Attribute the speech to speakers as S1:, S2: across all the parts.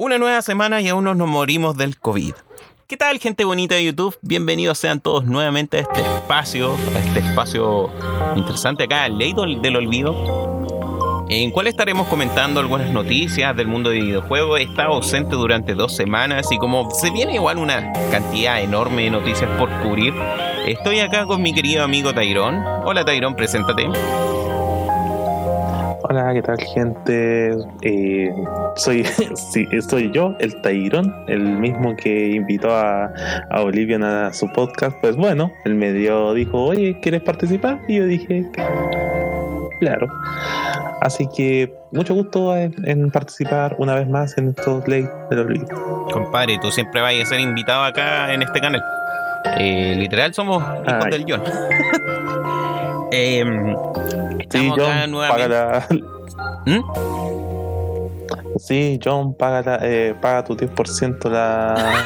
S1: Una nueva semana y aún no nos morimos del COVID. ¿Qué tal gente bonita de YouTube? Bienvenidos sean todos nuevamente a este espacio, a este espacio interesante acá, Ley del Olvido, en cual estaremos comentando algunas noticias del mundo de videojuegos. He estado ausente durante dos semanas y como se viene igual una cantidad enorme de noticias por cubrir, estoy acá con mi querido amigo Tairón. Hola Tairón, preséntate.
S2: Hola, ¿qué tal gente? Eh, soy, sí, soy yo, el Tairón, el mismo que invitó a, a Olivia a su podcast. Pues bueno, él me dio, dijo, oye, ¿quieres participar? Y yo dije, claro. Así que mucho gusto en, participar una vez más en estos leyes del olvido.
S1: Compadre, tú siempre vas a ser invitado acá en este canal. Eh, literal somos hijos del John.
S2: eh, sí, John, paga ¿Mm? Sí, John, paga, eh, paga tu 10% la...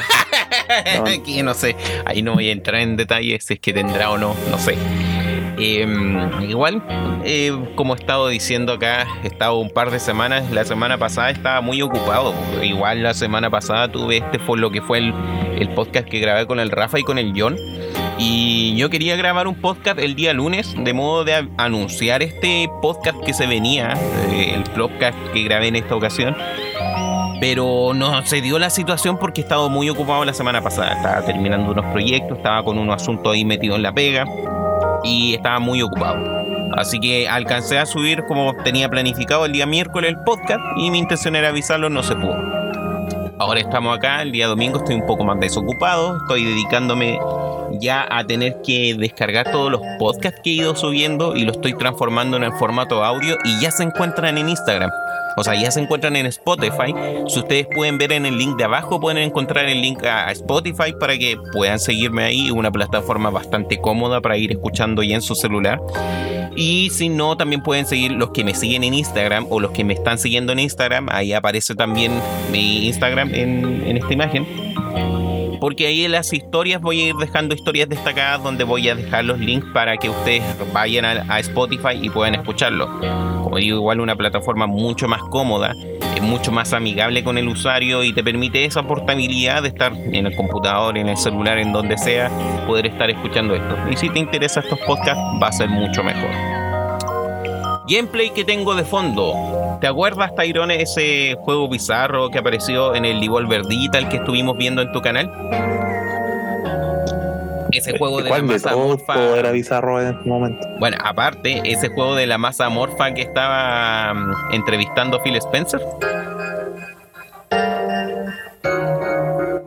S1: Aquí no sé, ahí no voy a entrar en detalles si es que tendrá o no, no sé. Em, igual, eh, como he estado diciendo acá, he estado un par de semanas. La semana pasada estaba muy ocupado. Igual la semana pasada tuve este fue lo que fue el, el podcast que grabé con el Rafa y con el John. Y yo quería grabar un podcast el día lunes, de modo de anunciar este podcast que se venía, eh, el podcast que grabé en esta ocasión. Pero no se dio la situación porque he estado muy ocupado la semana pasada. Estaba terminando unos proyectos, estaba con unos asuntos ahí metido en la pega y estaba muy ocupado. Así que alcancé a subir como tenía planificado el día miércoles el podcast y mi intención era avisarlo, no se pudo. Ahora estamos acá, el día domingo estoy un poco más desocupado, estoy dedicándome ya a tener que descargar todos los podcasts que he ido subiendo y lo estoy transformando en formato audio y ya se encuentran en Instagram. O sea, ya se encuentran en Spotify. Si ustedes pueden ver en el link de abajo, pueden encontrar el link a Spotify para que puedan seguirme ahí. Una plataforma bastante cómoda para ir escuchando ya en su celular. Y si no, también pueden seguir los que me siguen en Instagram o los que me están siguiendo en Instagram. Ahí aparece también mi Instagram en esta imagen porque ahí en las historias voy a ir dejando historias destacadas donde voy a dejar los links para que ustedes vayan a, Spotify y puedan escucharlo. Como digo, igual una plataforma mucho más cómoda, es mucho más amigable con el usuario y te permite esa portabilidad de estar en el computador, en el celular, en donde sea, poder estar escuchando esto. Y si te interesa estos podcasts, va a ser mucho mejor. Gameplay que tengo de fondo. ¿Te acuerdas, Tyrone, ese juego bizarro que apareció en el Devolver Digital que estuvimos viendo en tu canal? Ese juego de la masa morfa.
S2: era bizarro en ese momento.
S1: Bueno, aparte, ese juego de la masa morfa que estaba mm, entrevistando Phil Spencer.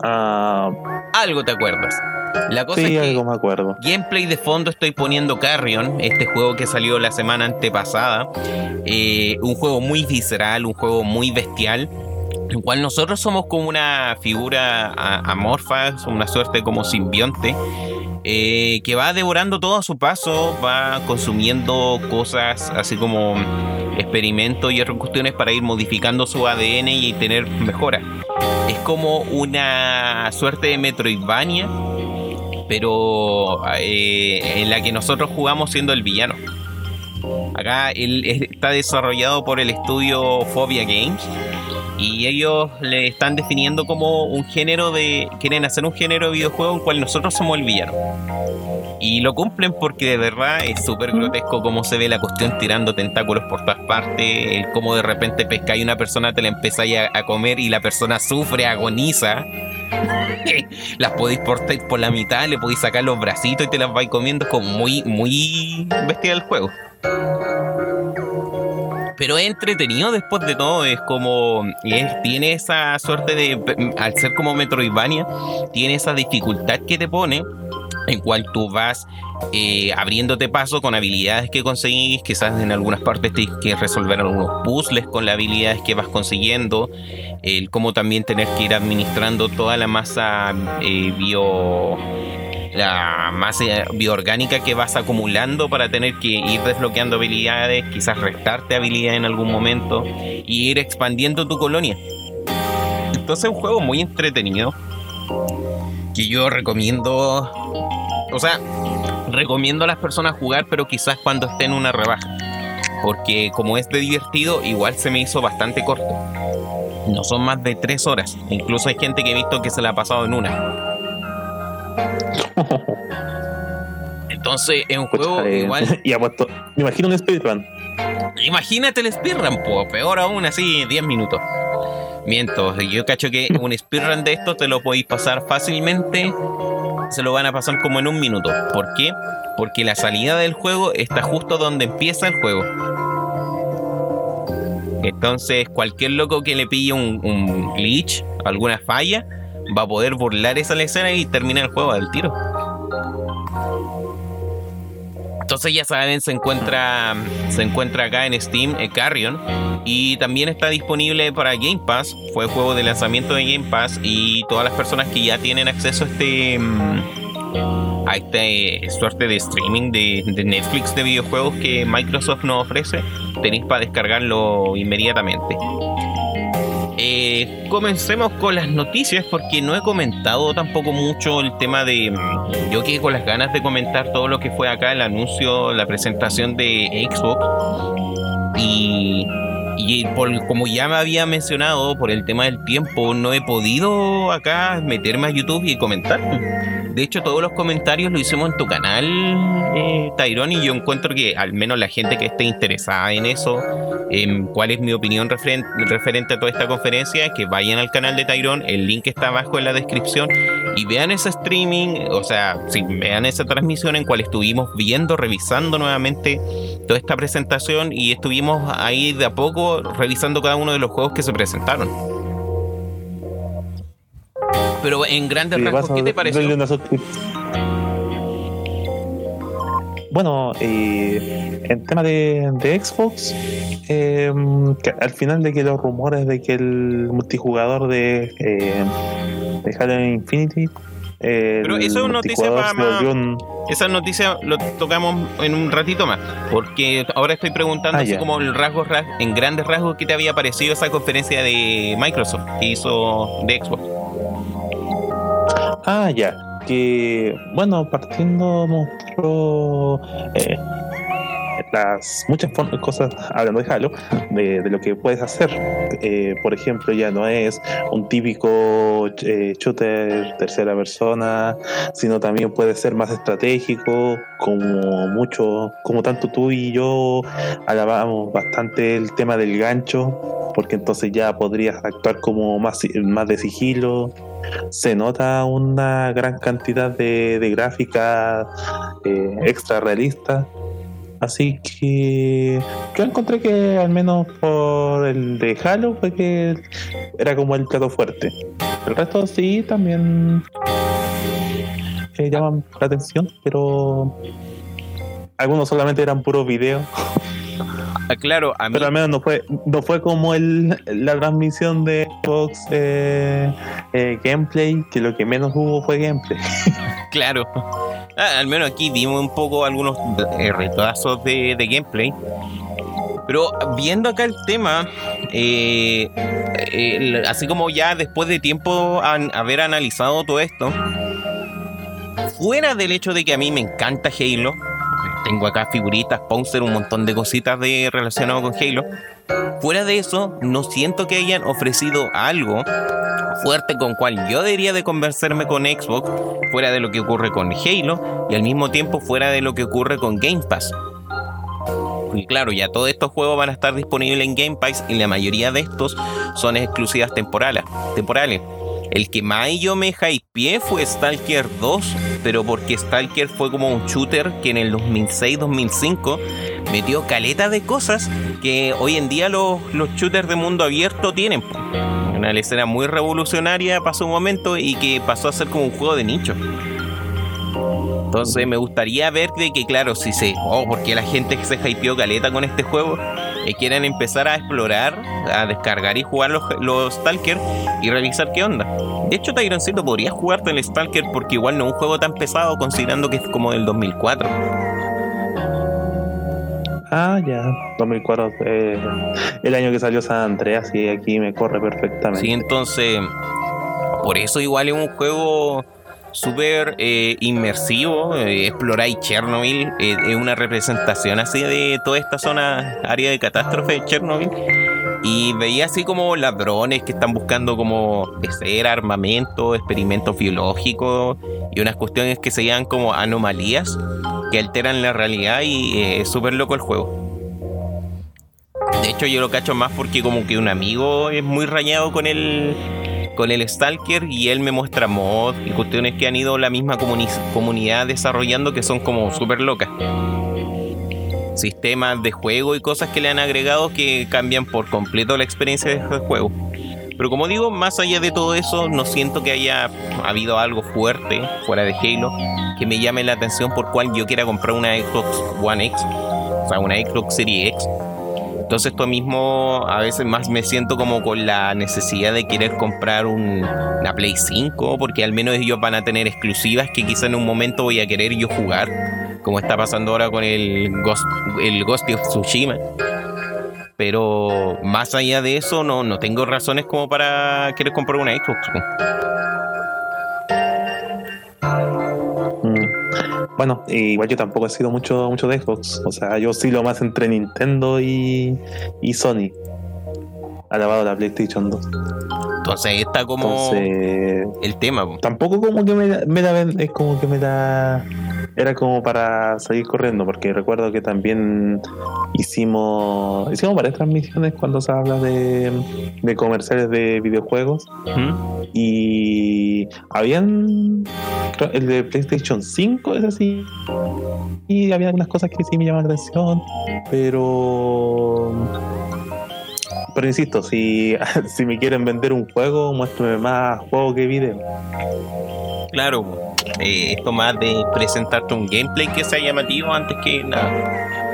S2: Ah,
S1: Algo te acuerdas.
S2: La cosa es que algo me acuerdo.
S1: Gameplay de fondo estoy poniendo Carrion, este juego que salió la semana antepasada. Eh, un juego muy visceral, un juego muy bestial. En cual nosotros somos como una figura amorfa, una suerte como simbionte. Eh, que va devorando todo a su paso, va consumiendo cosas así como experimentos y otras cuestiones para ir modificando su ADN y tener mejora. Es como una suerte de Metroidvania pero eh, en la que nosotros jugamos siendo el villano. Acá él está desarrollado por el estudio Phobia Games y ellos le están definiendo como un género de. quieren hacer un género de videojuego en cual nosotros somos el villano. Y lo cumplen porque de verdad es súper grotesco cómo se ve la cuestión tirando tentáculos por todas partes, cómo de repente pescáis una persona, te la empezáis a, comer y la persona sufre, agoniza. las podéis portar por la mitad, le podéis sacar los bracitos y te las vais comiendo, como muy, muy bestia del juego pero es entretenido después de todo. Es como. tiene esa suerte de. Al ser como Metroidvania, tiene esa dificultad que te pone. En cual tú vas eh, abriéndote paso con habilidades que conseguís. Quizás en algunas partes tienes que resolver algunos puzzles con las habilidades que vas consiguiendo. El cómo también tener que ir administrando toda la masa eh, bio la masa bioorgánica que vas acumulando para tener que ir desbloqueando habilidades, quizás restarte habilidades en algún momento y ir expandiendo tu colonia. Entonces es un juego muy entretenido que yo recomiendo, o sea, recomiendo a las personas jugar, pero quizás cuando esté en una rebaja, porque como es de divertido, igual se me hizo bastante corto. no son más de tres horas. Incluso hay gente que he visto que se la ha pasado en una. Entonces es un juego
S2: eh,
S1: igual.
S2: Y apuesto, me imagino un speedrun.
S1: Imagínate el speedrun, po, peor aún así, 10 minutos. Miento, yo cacho que un speedrun de esto te lo podéis pasar fácilmente. Se lo van a pasar como en un minuto. ¿Por qué? Porque la salida del juego está justo donde empieza el juego. Entonces, cualquier loco que le pille un, un glitch, alguna falla, va a poder burlar esa escena y terminar el juego del tiro. Entonces ya saben, se encuentra, se encuentra acá en Steam eh, Carrion y también está disponible para Game Pass. Fue juego de lanzamiento de Game Pass y todas las personas que ya tienen acceso a este mm, a este suerte de streaming de, de Netflix de videojuegos que Microsoft nos ofrece, tenéis para descargarlo inmediatamente. Eh, comencemos con las noticias porque no he comentado tampoco mucho el tema de... mm, Yo quedé con las ganas de comentar todo lo que fue acá el anuncio, la presentación de Xbox. Y, y por, como ya me había mencionado, por el tema del tiempo, no he podido acá meterme a YouTube y comentar. De hecho, todos los comentarios lo hicimos en tu canal, eh, Tyrone, y yo encuentro que al menos la gente que esté interesada en eso, en cuál es mi opinión referen- referente a toda esta conferencia, que vayan al canal de Tyrone, el link está abajo en la descripción, y vean ese streaming, o sea, sí, vean esa transmisión en cual estuvimos viendo, revisando nuevamente toda esta presentación y estuvimos ahí de a poco revisando cada uno de los juegos que se presentaron. Pero en grandes rasgos, ¿qué te pareció?
S2: una. Bueno, eh, en tema de, de Xbox, eh, que al final de que los rumores de que el multijugador de, eh, de Halo Infinity.
S1: Pero eso es noticia para más-
S2: un-
S1: Esa noticia lo tocamos en un ratito más, porque ahora estoy preguntando
S2: Ah,
S1: así
S2: ya.
S1: como el rasgo, ras- en grandes rasgos, ¿qué te había parecido esa conferencia de Microsoft que hizo de Xbox?
S2: Ah, ya. Que, bueno, partiendo mostró eh, las muchas cosas, hablando de Halo, de, lo que puedes hacer. Eh, por ejemplo, ya no es un típico eh, shooter tercera persona, sino también puede ser más estratégico, como mucho, como tanto tú y yo alabamos bastante el tema del gancho, porque entonces ya podrías actuar como más, más de sigilo se nota una gran cantidad de, de gráfica eh, extra realista. Así que yo encontré que al menos por el de Halo fue que era como el plato fuerte. El resto sí también eh, llaman la atención, pero algunos solamente eran puros videos.
S1: Ah, claro, a mí,
S2: Pero al menos no fue, no fue como el, la transmisión de Xbox eh, eh, gameplay, que lo que menos hubo fue gameplay.
S1: claro. Ah, al menos aquí vimos un poco algunos eh, retazos de, de gameplay. Pero viendo acá el tema, eh, eh, así como ya después de tiempo an- haber analizado todo esto, fuera del hecho de que a mí me encanta Halo, tengo acá figuritas, Pouncer, un montón de cositas de relacionado con Halo. Fuera de eso, no siento que hayan ofrecido algo fuerte con cual yo debería de convencerme con Xbox, fuera de lo que ocurre con Halo y al mismo tiempo fuera de lo que ocurre con Game Pass. Y claro, ya todos estos juegos van a estar disponibles en Game Pass y la mayoría de estos son exclusivas temporales. temporales. El que más yo me hypeé fue Stalker 2, pero porque Stalker fue como un shooter que en el 2006-2005 metió caleta de cosas que hoy en día los, los shooters de mundo abierto tienen. Una escena muy revolucionaria pasó un momento y que pasó a ser como un juego de nicho. Entonces me gustaría ver de que, claro, si se. Oh, porque la gente se hypeó caleta con este juego eh, quieren empezar a explorar, a descargar y jugar los, los Stalker y revisar qué onda. De hecho, Tyroncito podría jugarte el Stalker porque igual no es un juego tan pesado considerando que es como del 2004.
S2: Ah, ya, 2004, eh, el año que salió San Andreas, y aquí me corre perfectamente.
S1: Sí, entonces, por eso igual es un juego súper eh, inmersivo. Eh, Chernobyl, eh, es una representación así de toda esta zona, área de catástrofe de Chernobyl. y veía así como ladrones que están buscando como ser armamento, experimentos biológicos y unas cuestiones que se llaman como anomalías que alteran la realidad y eh, es súper loco el juego. De hecho yo lo cacho más porque como que un amigo es muy rayado con el con el Stalker y él me muestra mods y cuestiones que han ido la misma comunidad desarrollando que son como súper locas sistemas de juego y cosas que le han agregado que cambian por completo la experiencia de juego. Pero como digo, más allá de todo eso, no siento que haya habido algo fuerte fuera de Halo que me llame la atención por cual yo quiera comprar una Xbox One X, o sea, una Xbox Series X. Entonces esto mismo a veces más me siento como con la necesidad de querer comprar una Play 5, porque al menos ellos van a tener exclusivas que quizá en un momento voy a querer yo jugar como está pasando ahora con el Ghost, el Ghost of Tsushima. Pero más allá de eso, no, no tengo razones como para querer comprar una Xbox.
S2: Bueno, igual yo tampoco he sido mucho, mucho de Xbox. O sea, yo sí lo más entre Nintendo y, y Sony. Alabado la PlayStation 2.
S1: Entonces está como el tema.
S2: Tampoco como que me, me da es como que me da era como para seguir corriendo, porque recuerdo que también hicimos hicimos varias transmisiones cuando se habla de, de comerciales de videojuegos. Y habían el de PlayStation 5 es así y había algunas cosas que sí me llaman la atención, pero pero insisto, si, si me quieren vender un juego, muéstrame más juego que video.
S1: Claro, eh, esto más de presentarte un gameplay que sea llamativo antes que nada.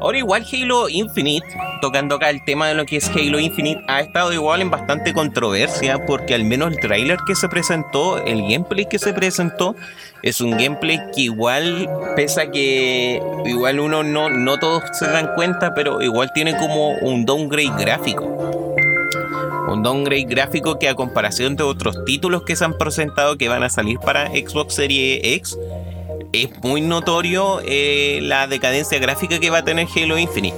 S1: Ahora igual Halo Infinite, tocando acá el tema de lo que es Halo Infinite, ha estado igual en bastante controversia porque al menos el trailer que se presentó, el gameplay que se presentó, es un gameplay que igual, pese a que igual uno no, no todos se dan cuenta, pero igual tiene como un downgrade gráfico. Un downgrade gráfico que a comparación de otros títulos que se han presentado que van a salir para Xbox Series X, es muy notorio eh, la decadencia gráfica que va a tener Halo Infinite.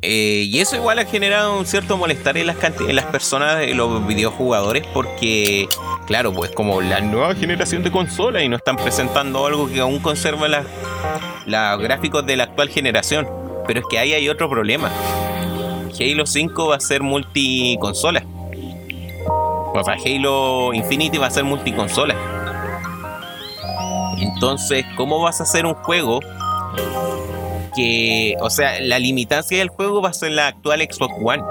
S1: Eh, y eso igual ha generado un cierto malestar en las, en las personas, en los videojugadores, porque, claro, pues como la nueva generación de consolas y no están presentando algo que aún conserva los gráficos de la actual generación. Pero es que ahí hay otro problema. Halo 5 va a ser multiconsola. O sea, Halo Infinity va a ser multiconsola. Entonces, ¿cómo vas a hacer un juego que, o sea, la limitancia del juego va a ser la actual Xbox One?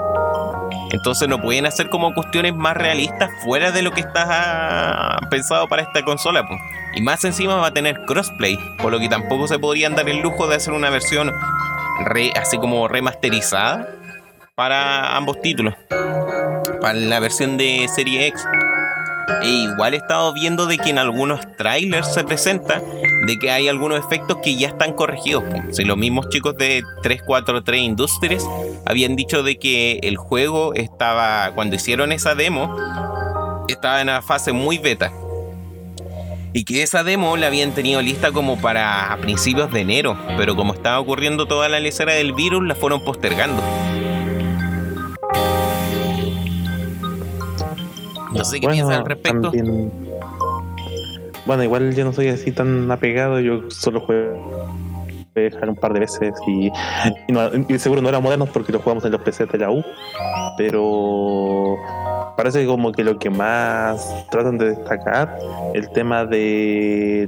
S1: Entonces no pueden hacer como cuestiones más realistas fuera de lo que está pensado para esta consola. Y más encima va a tener crossplay, por lo que tampoco se podrían dar el lujo de hacer una versión así como remasterizada para ambos títulos, para la versión de Serie X. E igual he estado viendo de que en algunos trailers se presenta de que hay algunos efectos que ya están corregidos. Si los mismos chicos de 343 Industries habían dicho de que el juego estaba, cuando hicieron esa demo, estaba en una fase muy beta. Y que esa demo la habían tenido lista como para principios de enero, pero como estaba ocurriendo toda la lecera del virus, la fueron postergando. No sé qué piensas al respecto.
S2: Bueno, igual yo no soy así tan apegado, yo solo juego dejar un par de veces y, y, seguro no eran modernos porque lo jugamos en los PC de la U, pero parece como que lo que más tratan de destacar el tema de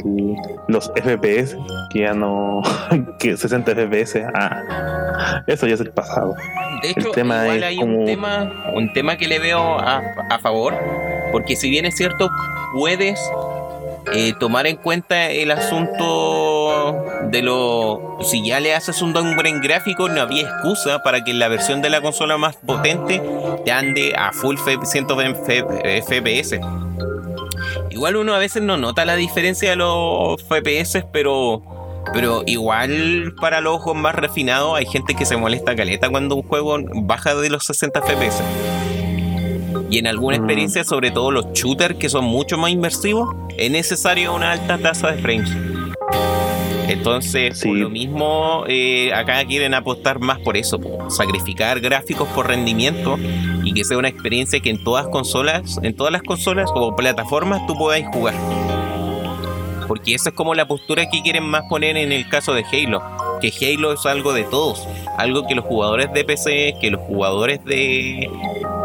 S2: los FPS, que ya no, que 60 FPS, ah, eso ya es el pasado.
S1: De hecho, el tema igual hay un, tema, un tema que le veo a, a favor, porque si bien es cierto, puedes eh, tomar en cuenta el asunto de lo. Si ya le haces un downgrade gráfico, no había excusa para que la versión de la consola más potente te ande a full 120 FPS. Igual uno a veces no nota la diferencia de los FPS, pero. Pero igual para los ojos más refinados hay gente que se molesta caleta cuando un juego baja de los 60 FPS. Y en alguna mm. experiencia, sobre todo los shooters que son mucho más inmersivos, es necesario una alta tasa de frames. Entonces, por lo mismo, eh, acá quieren apostar más por eso, sacrificar gráficos por rendimiento y que sea una experiencia que en todas consolas, en todas las consolas o plataformas tú podáis jugar. Porque esa es como la postura que quieren más poner en el caso de Halo. Que Halo es algo de todos. Algo que los jugadores de PC, que los jugadores de.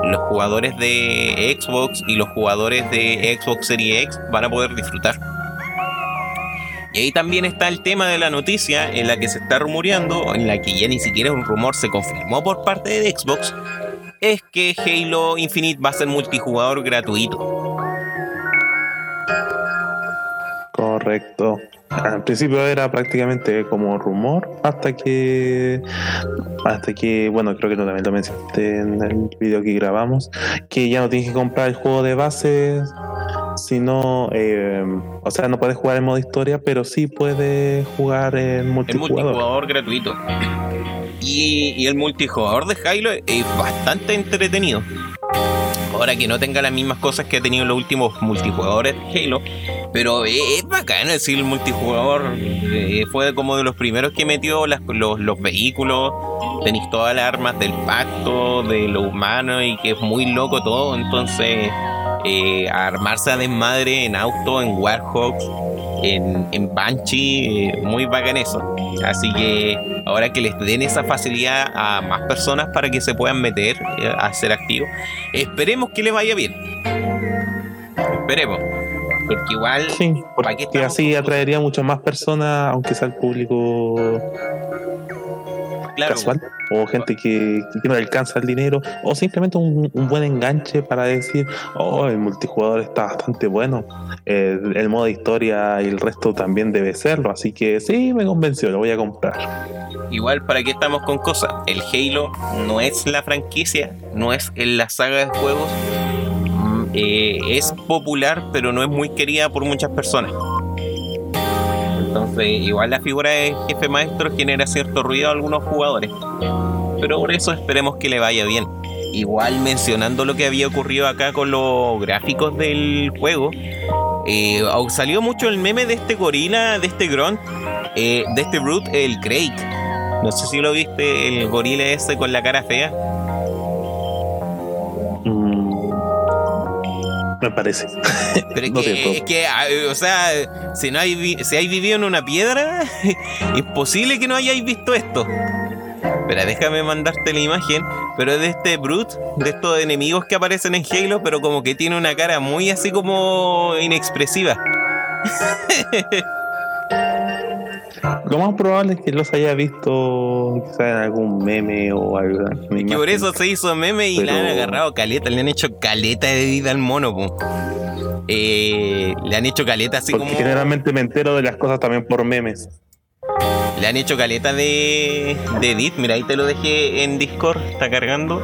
S1: Los jugadores de Xbox y los jugadores de Xbox Series X van a poder disfrutar. Y ahí también está el tema de la noticia en la que se está rumoreando, en la que ya ni siquiera un rumor se confirmó por parte de Xbox, es que Halo Infinite va a ser multijugador gratuito.
S2: Correcto. Al principio era prácticamente como rumor hasta que hasta que bueno creo que no también lo mencionaste en el video que grabamos que ya no tienes que comprar el juego de base sino eh, o sea no puedes jugar en modo historia pero sí puedes jugar en multijugador,
S1: multijugador gratuito. Y, y el multijugador de Halo es bastante entretenido. Ahora que no tenga las mismas cosas que ha tenido los últimos multijugadores de Halo pero es, bacán decir el multijugador. Eh, fue como de los primeros que metió los, los, vehículos. Tenéis todas las armas del pacto, de lo humano y que es muy loco todo. Entonces, eh, armarse a desmadre en auto, en Warhawks, en, en Banshee, eh, muy bacán eso. Así que ahora que les den esa facilidad a más personas para que se puedan meter a ser activos, esperemos que les vaya bien. Esperemos. Porque igual.
S2: Sí, porque así atraería mucho más personas, aunque sea el público casual, o gente que, no alcanza el dinero, o simplemente un, buen enganche para decir, oh, el multijugador está bastante bueno, el, el, modo de historia y el resto también debe serlo, así que sí, me convenció, lo voy a comprar.
S1: Igual, ¿para qué estamos con cosas? El Halo no es la franquicia, no es en la saga de juegos eh, es popular, pero no es muy querida por muchas personas. Entonces, igual la figura de jefe maestro genera cierto ruido a algunos jugadores. Pero por eso esperemos que le vaya bien. Igual mencionando lo que había ocurrido acá con los gráficos del juego, eh, salió mucho el meme de este gorila, de este grunt, eh, de este brute, el Craig. No sé si lo viste, el gorila ese con la cara fea.
S2: Me parece.
S1: Pero es, que, ah, o sea, si no hay si hay vivido en una piedra, es posible que no hayáis visto esto. Pero déjame mandarte la imagen. Pero es de este Brute, de estos enemigos que aparecen en Halo, pero como que tiene una cara muy así como inexpresiva.
S2: Lo más probable es que los haya visto quizás en algún meme o algo.
S1: Y por eso se hizo meme y le han agarrado caleta, le han hecho caleta de vida al mono. Eh, le han hecho caleta así
S2: Porque Generalmente me entero de las cosas también por memes.
S1: Le han hecho caleta de, de edit, mira ahí te lo dejé en Discord, está cargando.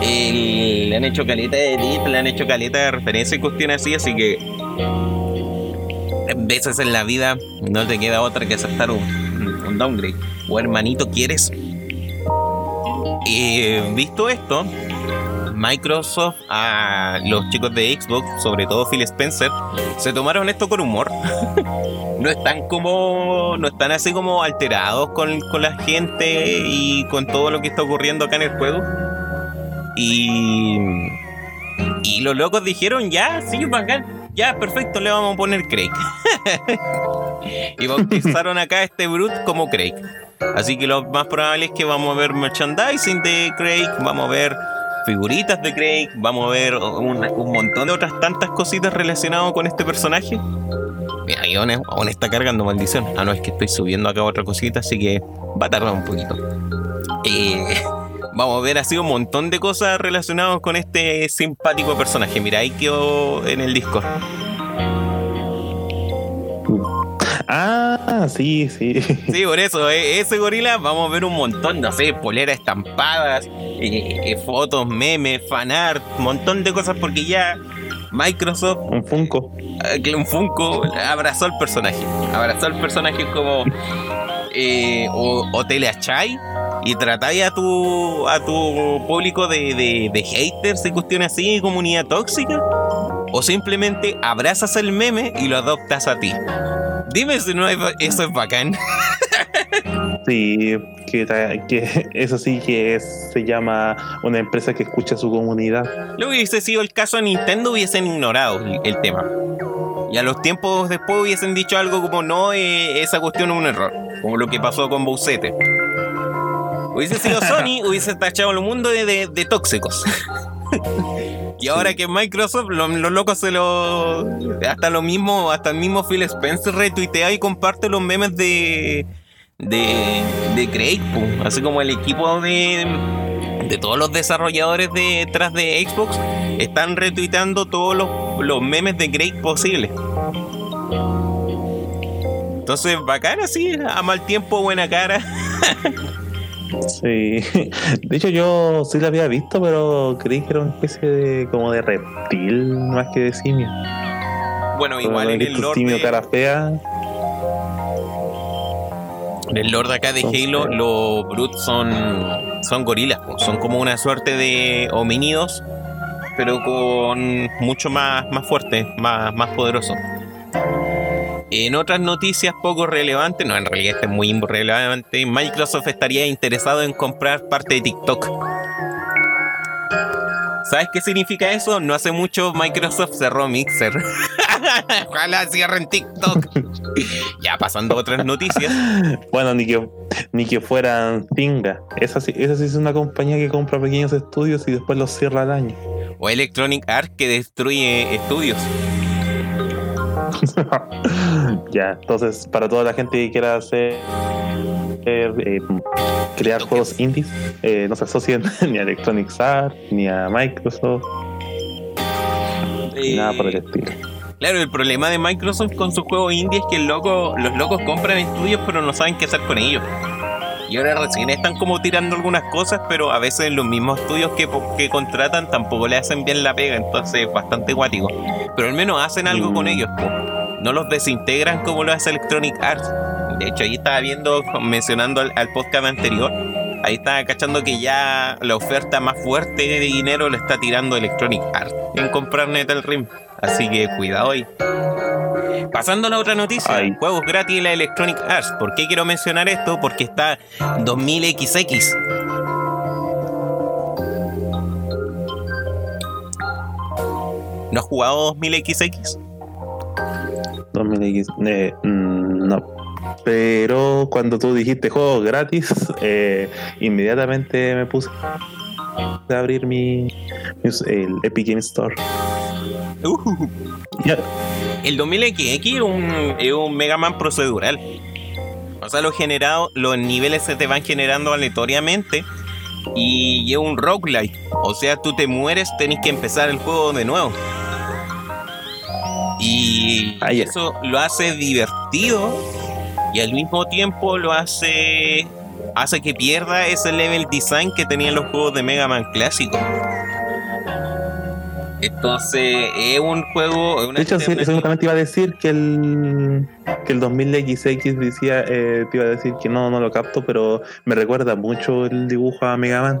S1: le han hecho caleta de edit, le han hecho caleta de referencia y cuestiones así, así que veces en la vida no te queda otra que aceptar un, downgrade. O hermanito, ¿quieres? Y visto esto, Microsoft, a los chicos de Xbox, sobre todo Phil Spencer, se tomaron esto con humor. no están como. No están así como alterados con, con, la gente y con todo lo que está ocurriendo acá en el juego. Y. Y los locos dijeron, ya, sí, bacán ya, perfecto, le vamos a poner Craig. y bautizaron acá a este Brute como Craig. Así que lo más probable es que vamos a ver merchandising de Craig, vamos a ver figuritas de Craig, vamos a ver un, montón de otras tantas cositas relacionadas con este personaje. Mira, aún, está cargando maldición. Ah, no, es que estoy subiendo acá otra cosita, así que va a tardar un poquito. Eh, vamos a ver así un montón de cosas relacionadas con este simpático personaje. Mira, ahí quedó en el Discord.
S2: Ah, sí, sí.
S1: Sí, por eso, eh, ese gorila vamos a ver un montón, no sé, poleras estampadas, eh, eh, fotos, memes, fanart, un montón de cosas porque ya Microsoft.
S2: Un Funko.
S1: Un Funko abrazó al personaje. Abrazó al personaje como. o, o te le achai y tratáis a tu, a tu público de, de, haters y cuestiones así, comunidad tóxica, o simplemente abrazas el meme y lo adoptas a ti. Dime si no eso es bacán.
S2: Sí, que, que eso sí que se llama una empresa que escucha a su comunidad.
S1: Lo hubiese sido el caso de Nintendo, hubiesen ignorado el tema. Y a los tiempos después hubiesen dicho algo como no, eh, esa cuestión es un error. Como lo que pasó con Bowsette. Hubiese sido Sony, hubiese tachado al mundo de, tóxicos. y ahora que Microsoft, los locos se lo. Hasta lo mismo, hasta el mismo Phil Spencer retuitea y comparte los memes de. de. de Great, así como el equipo de. de todos los desarrolladores detrás de Xbox están retuiteando todos los, los memes de Great posibles. Entonces, bacana, así, a mal tiempo, buena cara.
S2: Sí, de hecho yo sí la había visto, pero creí que era una especie de como de reptil más que de simio.
S1: Bueno, igual en el lore
S2: simio cara fea.
S1: El lore acá de Halo, los brutes son son gorilas, son como una suerte de homínidos, pero con mucho más más fuerte, más más poderoso. En otras noticias poco relevantes, no, en realidad este es muy irrelevante, Microsoft estaría interesado en comprar parte de TikTok. ¿Sabes qué significa eso? No hace mucho Microsoft cerró Mixer. Ojalá cierren TikTok. ya pasando a otras noticias.
S2: Bueno, ni que, ni que fueran Tinga. Esa sí, esa sí es una compañía que compra pequeños estudios y después los cierra al año.
S1: O Electronic Arts que destruye estudios.
S2: ya, entonces, para toda la gente que quiera hacer. Eh, crear juegos indies, eh, no se asocien ni a Electronic Arts, ni a Microsoft, ni nada por el estilo.
S1: Claro, el problema de Microsoft con sus juegos indies es que el loco, los locos compran estudios pero no saben qué hacer con ellos. Ahora recién están como tirando algunas cosas, pero a veces los mismos estudios que, que contratan tampoco le hacen bien la pega, entonces bastante guático. Pero al menos hacen algo con ellos, no los desintegran como lo hace Electronic Arts. De hecho, ahí estaba viendo, mencionando al, podcast anterior, ahí estaba cachando que ya la oferta más fuerte de dinero lo está tirando Electronic Arts en comprar NetherRealm. Así que cuidado ahí. Pasando a la otra noticia, juegos gratis en la Electronic Arts. ¿Por qué quiero mencionar esto? Porque está 2000XX. ¿No has jugado 2000XX?
S2: 2000X, eh, mm, no. Pero cuando tú dijiste juegos gratis, eh, inmediatamente me puse a abrir mi, el Epic Game Store.
S1: Uh. El 2000XX es un, es un Mega Man procedural. O sea, lo generado, los niveles se te van generando aleatoriamente y es un roguelike. O sea, tú te mueres, tenés que empezar el juego de nuevo. Y ah, eso lo hace divertido y al mismo tiempo lo hace hace que pierda ese level design que tenían los juegos de Mega Man clásicos. Entonces, es un juego.
S2: de hecho, sí, iba a decir que el, que el 2000XX decía, eh, te iba a decir que no, no lo capto, pero me recuerda mucho el dibujo a Mega Man.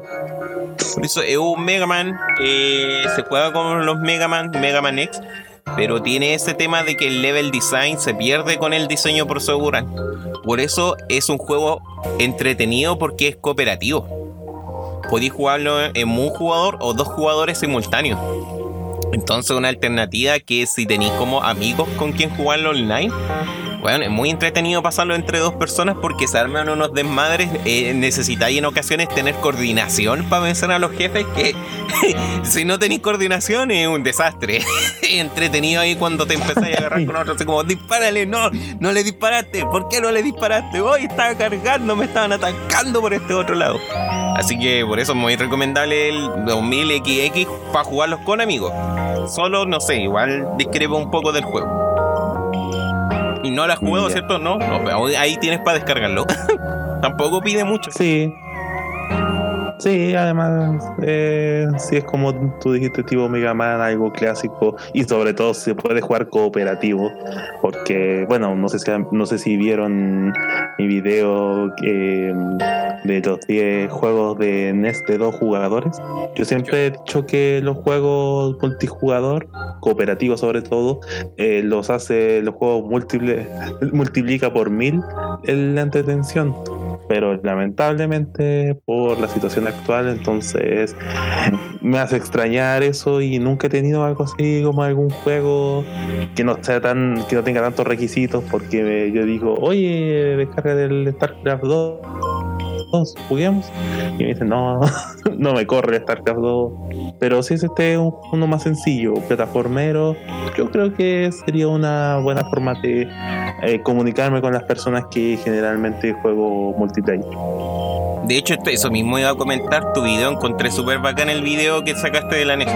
S1: Eso es un Mega Man, eh, se juega con los Mega Man, Mega Man X, pero tiene ese tema de que el level design se pierde con el diseño procedural. Por eso es un juego entretenido porque es cooperativo. Podéis jugarlo en un jugador o dos jugadores simultáneos. Entonces una alternativa que si tenéis como amigos con quien jugarlo online, bueno, es muy entretenido pasarlo entre dos personas porque se arman unos desmadres. Eh, necesitáis en ocasiones tener coordinación para vencer a los jefes que si no tenéis coordinación es un desastre. Entretenido ahí cuando te empezáis a agarrar con otros, así como, dispárale, no, no le disparaste, ¿por qué no le disparaste? Hoy estaba cargando, me estaban atacando por este otro lado. Así que por eso es muy recomendable el 2000XX para jugarlos con amigos. Solo, no sé, igual discrepo un poco del juego. Y no la has jugado, ¿cierto? No, no, ahí tienes para descargarlo. Tampoco pide mucho.
S2: Sí. Sí, además, eh, si es como tú dijiste, tipo Mega Man, algo clásico y sobre todo se puede jugar cooperativo, porque, bueno, no sé si, no sé si vieron mi video eh, de los 10 juegos de NES de dos jugadores. Yo siempre he dicho que los juegos multijugador, cooperativos sobre todo, eh, los hace los juegos múltiples, multiplica por mil en la entretención pero lamentablemente por la situación actual entonces me hace extrañar eso y nunca he tenido algo así como algún juego que no sea tan que no tenga tantos requisitos porque yo digo oye descarga del StarCraft 2 juguemos y me dicen no no me corre StarCraft 2 pero si es este uno más sencillo plataformero yo creo que sería una buena forma de eh, comunicarme con las personas que generalmente juego multiplayer
S1: de hecho, eso mismo iba a comentar. Tu video encontré súper bacán el video que sacaste de la NES.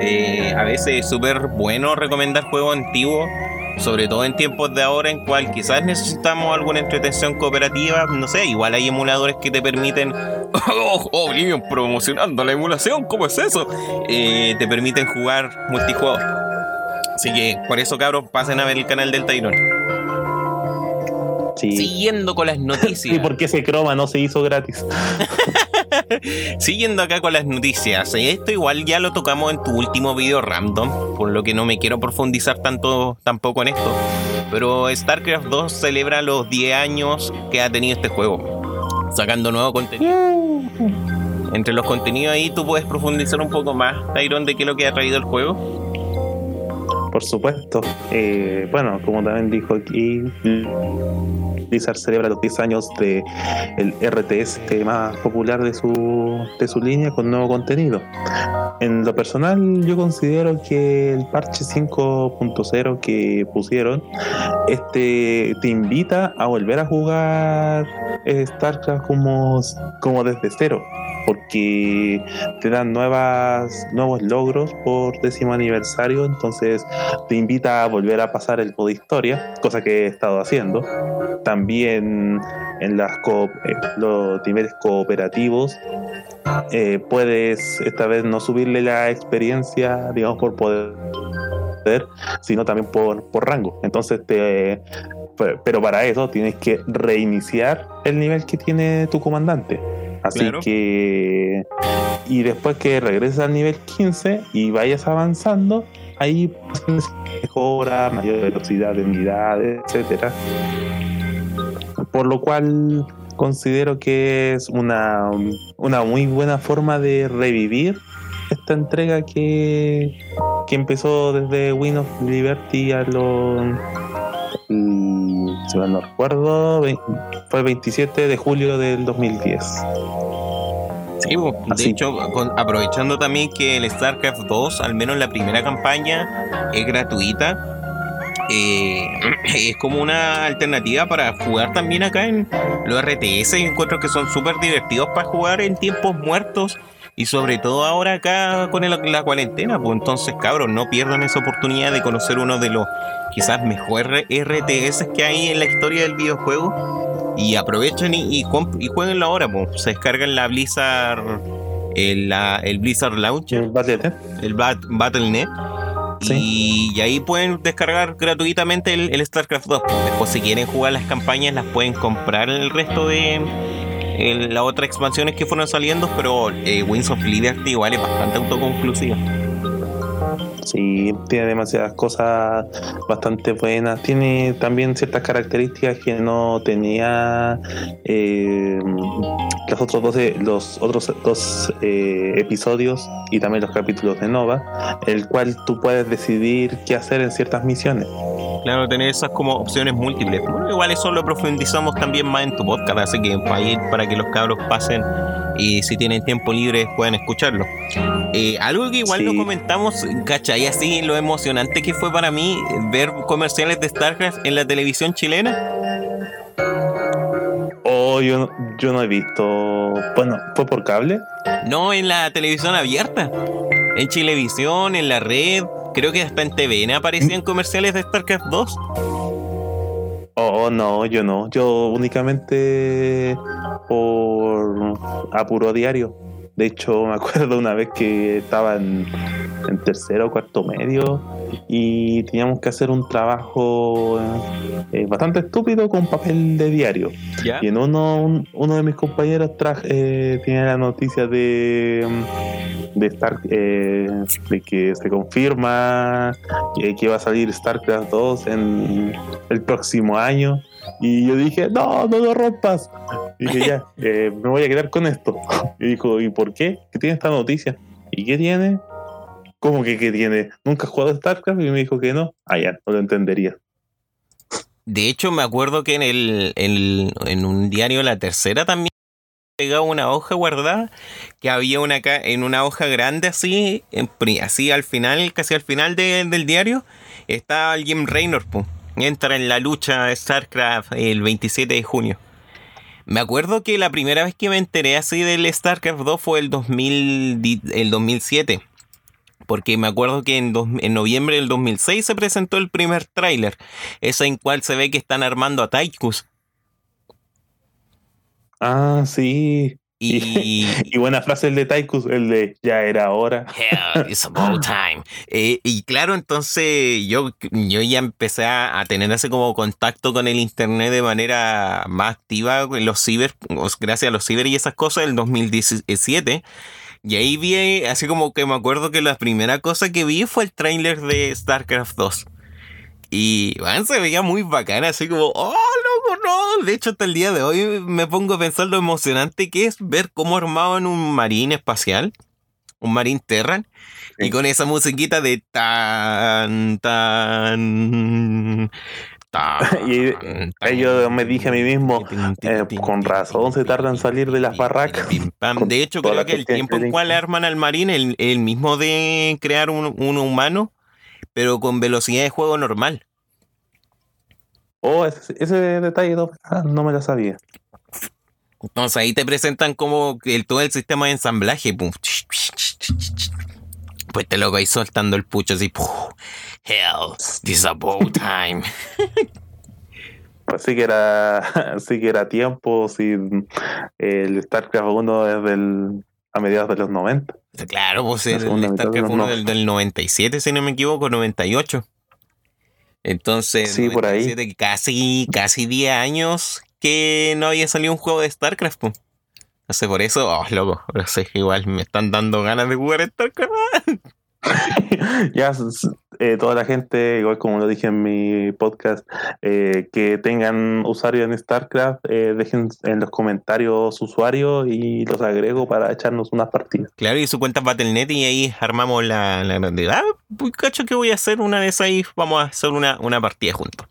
S1: Eh, a veces es súper bueno recomendar juegos antiguos, sobre todo en tiempos de ahora, en cual quizás necesitamos alguna entretención cooperativa. No sé, igual hay emuladores que te permiten. ¡Oh, Oblivion promocionando la emulación! ¿Cómo es eso? Eh, te permiten jugar multijugador. Así que por eso, cabros, pasen a ver el canal del Tyrone. Siguiendo con las noticias.
S2: ¿Y por qué ese croma no se hizo gratis?
S1: Siguiendo acá con las noticias. Esto igual ya lo tocamos en tu último video random, por lo que no me quiero profundizar tanto tampoco en esto. Pero StarCraft 2 celebra los 10 años que ha tenido este juego, sacando nuevo contenido. Entre los contenidos ahí tú puedes profundizar un poco más, Tyron, de qué es lo que ha traído el juego
S2: por supuesto. Eh, bueno, como también dijo aquí, Blizzard celebra los 10 años de el RTS más popular de su, de su línea con nuevo contenido. En lo personal, yo considero que el parche 5.0 que pusieron este te invita a volver a jugar StarCraft como, como desde cero porque te dan nuevas, nuevos logros por décimo aniversario, entonces te invita a volver a pasar el modo historia, cosa que he estado haciendo. También en eh, los niveles cooperativos eh, puedes esta vez no subirle la experiencia, digamos, por poder, sino también por, por rango. Entonces te pero para eso tienes que reiniciar el nivel que tiene tu comandante. Así que. Y después que regreses al nivel 15 y vayas avanzando, ahí mejora, mayor velocidad de unidades, etcétera. Por lo cual considero que es una, una muy buena forma de revivir esta entrega que, que empezó desde Win of Liberty a los si mal no recuerdo, fue el 27 de julio del 2010.
S1: Sí, de hecho, aprovechando también que el StarCraft 2, al menos la primera campaña, es gratuita. Eh, es como una alternativa para jugar también acá en los RTS. Encuentro que son súper divertidos para jugar en tiempos muertos y sobre todo ahora acá con la cuarentena, pues entonces cabros, no pierdan esa oportunidad de conocer uno de los quizás mejores RTS que hay en la historia del videojuego. Y aprovechen y, y, y jueguenlo ahora, pues. Se descargan la Blizzard, el, el Blizzard Launcher, el Battle.net. El Battle.net. Y, ahí pueden descargar gratuitamente el, el StarCraft 2. Pues. Después, si quieren jugar las campañas, las pueden comprar el resto de, las otras expansiones que fueron saliendo, pero eh, Wings of Liberty igual es bastante autoconclusiva.
S2: Sí, tiene demasiadas cosas bastante buenas. Tiene también ciertas características que no tenía eh, los otros dos, los otros dos episodios y también los capítulos de Nova, el cual tú puedes decidir qué hacer en ciertas misiones.
S1: Claro, tener esas como opciones múltiples. igual eso lo profundizamos también más en tu podcast, así que para, ir, para que los cabros pasen y si tienen tiempo libre puedan escucharlo. Eh, algo que igual no comentamos, ¿cachai? Así lo emocionante que fue para mí ver comerciales de StarCraft en la televisión chilena.
S2: Oh, yo, yo no he visto. Bueno, ¿fue por cable?
S1: No, en la televisión abierta. En Chilevisión, en la red creo que hasta en TVN aparecían comerciales de StarCraft 2.
S2: Oh, no, yo no. Yo únicamente por apuro diario. De hecho, me acuerdo una vez que estaba en, tercero o cuarto medio y teníamos que hacer un trabajo eh, bastante estúpido con papel de diario. Y en uno, uno de mis compañeros traje, eh, tenía la noticia de, de, Star, eh, de que se confirma que, que va a salir StarCraft 2 en el próximo año. Y yo dije, no, no lo rompas. Y dije, ya, eh, me voy a quedar con esto. Y dijo, ¿y por qué? ¿Qué tiene esta noticia? ¿Y qué tiene? ¿Cómo que qué tiene? ¿Nunca has jugado StarCraft? Y me dijo que no. Ah, ya, no lo entendería.
S1: De hecho, me acuerdo que en, el, en, un diario La Tercera también pegaba una hoja guardada que había una en una hoja grande así, así al final, casi al final del diario, está Jim Raynor, entra en la lucha de StarCraft el 27 de junio. Me acuerdo que la primera vez que me enteré así del StarCraft 2 fue el, 2000, el 2007. Porque me acuerdo que en, en, noviembre del 2006 se presentó el primer tráiler. Ese en cual se ve que están armando a Tychus.
S2: Ah, sí. Y, buena frase el de Taikus, el de ya era hora.
S1: Hell, it's about time. Eh, y claro, entonces yo, yo ya empecé a, tener ese como contacto con el internet de manera más activa, los ciber, gracias a los ciber y esas cosas, en el 2017. Y ahí vi, así como que me acuerdo que la primera cosa que vi fue el trailer de StarCraft 2. Y bueno, se veía muy bacana, así como, oh, no. De hecho, hasta el día de hoy me pongo a pensar lo emocionante que es ver cómo armaban un marín espacial, un marín Terran, y con esa musiquita de tan, tan.
S2: y yo me dije a mí mismo, eh, con razón se tardan en salir de las barracas.
S1: De hecho, creo que el tiempo en cual arman al marín, el, el mismo de crear un, un humano, pero con velocidad de juego normal.
S2: Oh, ese, detalle ah, no, me lo sabía.
S1: Entonces ahí te presentan como el, todo el sistema de ensamblaje. Pues te lo vais soltando el pucho así. Hell, this is about time.
S2: Pues sí que era, sí que era tiempo, si el StarCraft 1 desde el a mediados de los 90.
S1: Claro, pues el, StarCraft 1 del, del 97, si no me equivoco, 98. Entonces,
S2: sí, por ahí.
S1: casi, casi 10 años que no había salido un juego de StarCraft. No sé, por eso, oh, loco, pero sé igual me están dando ganas de jugar StarCraft.
S2: ya eh, toda la gente, igual como lo dije en mi podcast, eh, que tengan usuario en StarCraft, eh, dejen en los comentarios usuarios y los agrego para echarnos unas partidas.
S1: Claro, y su cuenta Battle.net y ahí armamos la, la grande. Ah, pues cacho que voy a hacer una vez ahí, vamos a hacer una, una partida juntos.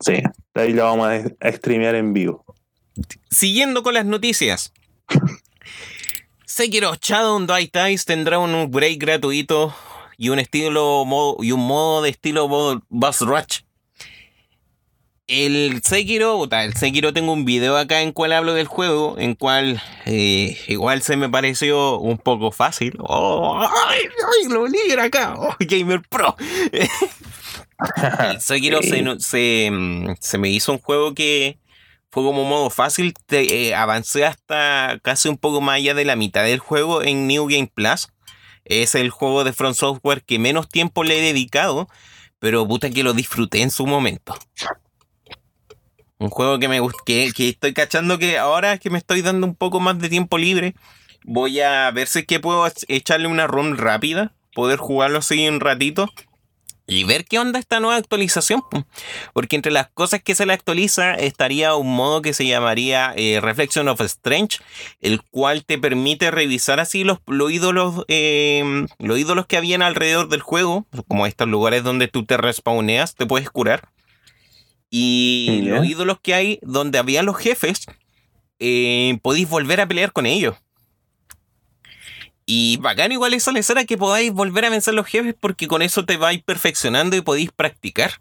S2: Sí, ahí la vamos a, a streamear en vivo.
S1: Siguiendo con las noticias. Sekiro Shadow Die Ties tendrá un upgrade gratuito y un estilo modo, y un modo de estilo Boss Rush. El Sekiro, el Sekiro tengo un video acá en cual hablo del juego, en cual eh, igual se me pareció un poco fácil. Oh, ay, lo libra acá! Oh, Gamer Pro! el Sekiro se, se me hizo un juego que fue como modo fácil. Eh, avancé hasta casi un poco más allá de la mitad del juego en New Game Plus. Es el juego de Front Software que menos tiempo le he dedicado, pero puta que lo disfruté en su momento. Un juego que me que, que estoy cachando que ahora que me estoy dando un poco más de tiempo libre, voy a ver si es que puedo echarle una run rápida, poder jugarlo así un ratito y ver qué onda esta nueva actualización. Porque entre las cosas que se le actualiza estaría un modo que se llamaría eh, Reflection of Strange, el cual te permite revisar así los, los ídolos em, los ídolos que habían alrededor del juego, como estos lugares donde tú te respawneas, te puedes curar. Y los ídolos que hay donde había los jefes, eh, podéis volver a pelear con ellos. Y bacán igual eso les que podáis volver a vencer los jefes porque con eso te vais perfeccionando y podéis practicar.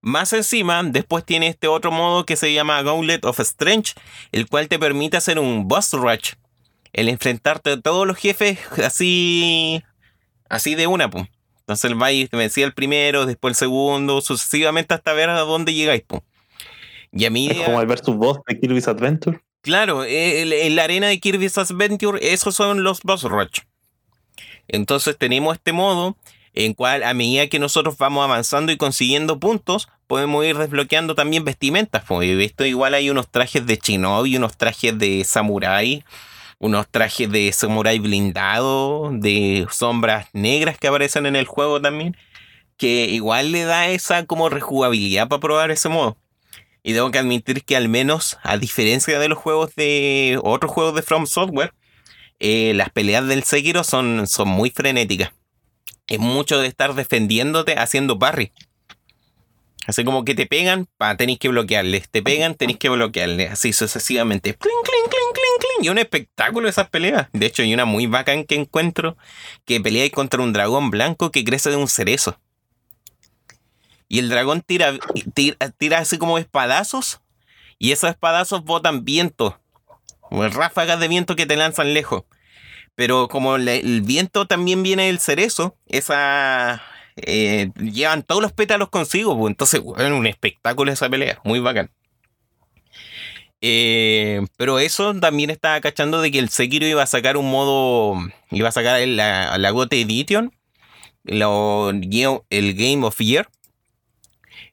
S1: Más encima, después tiene este otro modo que se llama Gauntlet of Strange, el cual te permite hacer un boss rush. El enfrentarte a todos los jefes así. así de una, pum. Entonces vais, vencía el primero, después el segundo, sucesivamente hasta ver a dónde llegáis.
S2: Y a mí, es como el versus boss de Kirby's Adventure.
S1: Claro, en la arena de Kirby's Adventure, esos son los boss rush. Entonces tenemos este modo en cual a medida que nosotros vamos avanzando y consiguiendo puntos, podemos ir desbloqueando también vestimentas. Pues he visto igual hay unos trajes de shinobi, unos trajes de samurai, unos trajes de samurai blindado, de sombras negras que aparecen en el juego también, que igual le da esa como rejugabilidad para probar ese modo. Y tengo que admitir que al menos, a diferencia de los juegos de otros juegos de From Software, eh, las peleas del Sekiro son, son muy frenéticas. Es mucho de estar defendiéndote haciendo parry. Así como que te pegan, pa, tenéis que bloquearles. Te pegan, tenéis que bloquearles. Así sucesivamente. Cling, cling, cling, cling, cling. Y un espectáculo esas peleas. De hecho, hay una muy bacán que encuentro que peleáis contra un dragón blanco que crece de un cerezo. Y el dragón tira, tira, así como espadazos. Y esos espadazos botan viento. Ráfagas de viento que te lanzan lejos. Pero como el viento también viene del cerezo, esa. Eh, llevan todos los pétalos consigo. Pues, entonces, bueno, un espectáculo esa pelea. Muy bacán. Eh, pero eso también estaba cachando de que el Sekiro iba a sacar un modo. Iba a sacar la, la Gote Edition. El Game of Year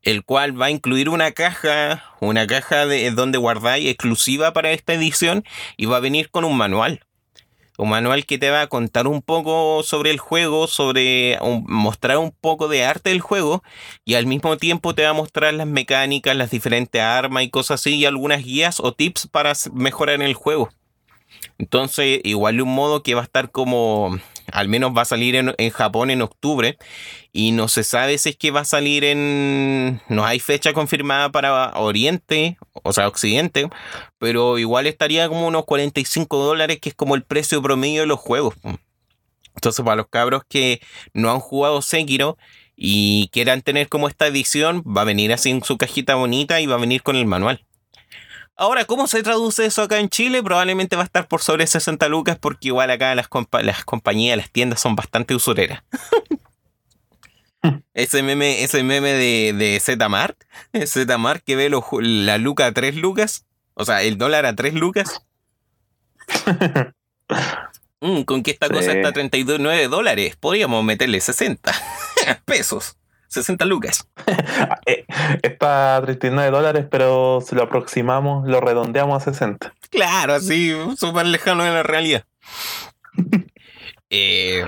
S1: el cual va a incluir una caja, una caja de donde guardáis exclusiva para esta edición y va a venir con un manual. Un manual que te va a contar un poco sobre el juego, sobre mostrar un poco de arte del juego y al mismo tiempo te va a mostrar las mecánicas, las diferentes armas y cosas así y algunas guías o tips para mejorar el juego. Entonces, igual un modo que va a estar como, al menos va a salir en, Japón en octubre y no se sabe si es que va a salir en, no hay fecha confirmada para Oriente, o sea, Occidente, pero igual estaría como unos 45 dólares, que es como el precio promedio de los juegos. Entonces, para los cabros que no han jugado Sekiro y quieran tener como esta edición, va a venir así en su cajita bonita y va a venir con el manual. Ahora, ¿cómo se traduce eso acá en Chile? Probablemente va a estar por sobre 60 lucas porque igual acá las, las compañías, las tiendas son bastante usureras. ese meme, ese meme de, de Zmart, Zmart que ve la luca a 3 lucas, o sea, el dólar a 3 lucas. Mm, con que esta cosa está a 39 dólares, podríamos meterle 60 pesos. 60 lucas.
S2: Eh, está a 39 dólares, pero si lo aproximamos, lo redondeamos a 60.
S1: Claro, así, súper lejano de la realidad. Eh,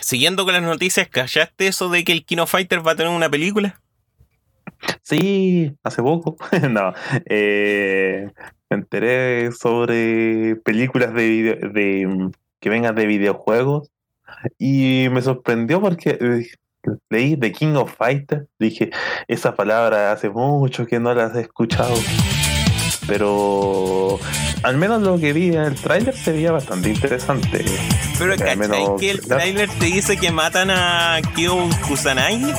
S1: siguiendo con las noticias, ¿callaste eso de que el Kino Fighter va a tener una película?
S2: Sí, hace poco. no. Eh, me enteré sobre películas de, de que vengan de videojuegos y me sorprendió porque leí The King of Fighters, dije, esa palabra hace mucho que no la he escuchado. Pero al menos lo que vi en el tráiler se veía bastante interesante.
S1: Pero ¿cachai que el tráiler te dice que matan a Kyo Kusanagi?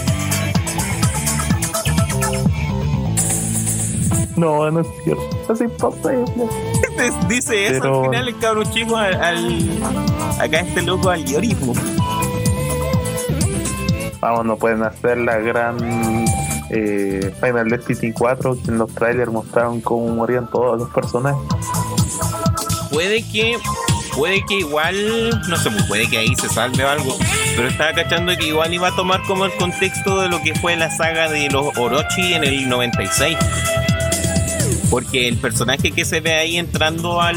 S2: No, no es cierto. Es imposible.
S1: Dice eso al final el cabrón chico al, acá este loco al Yorismo
S2: vamos, no pueden hacer la gran eh, Final Destiny 4 que en los trailers mostraron cómo morían todos los personajes.
S1: Puede que, puede que igual, no sé, puede que ahí se salve algo, pero estaba cachando que igual iba a tomar como el contexto de lo que fue la saga de los Orochi en el 96. Porque el personaje que se ve ahí entrando al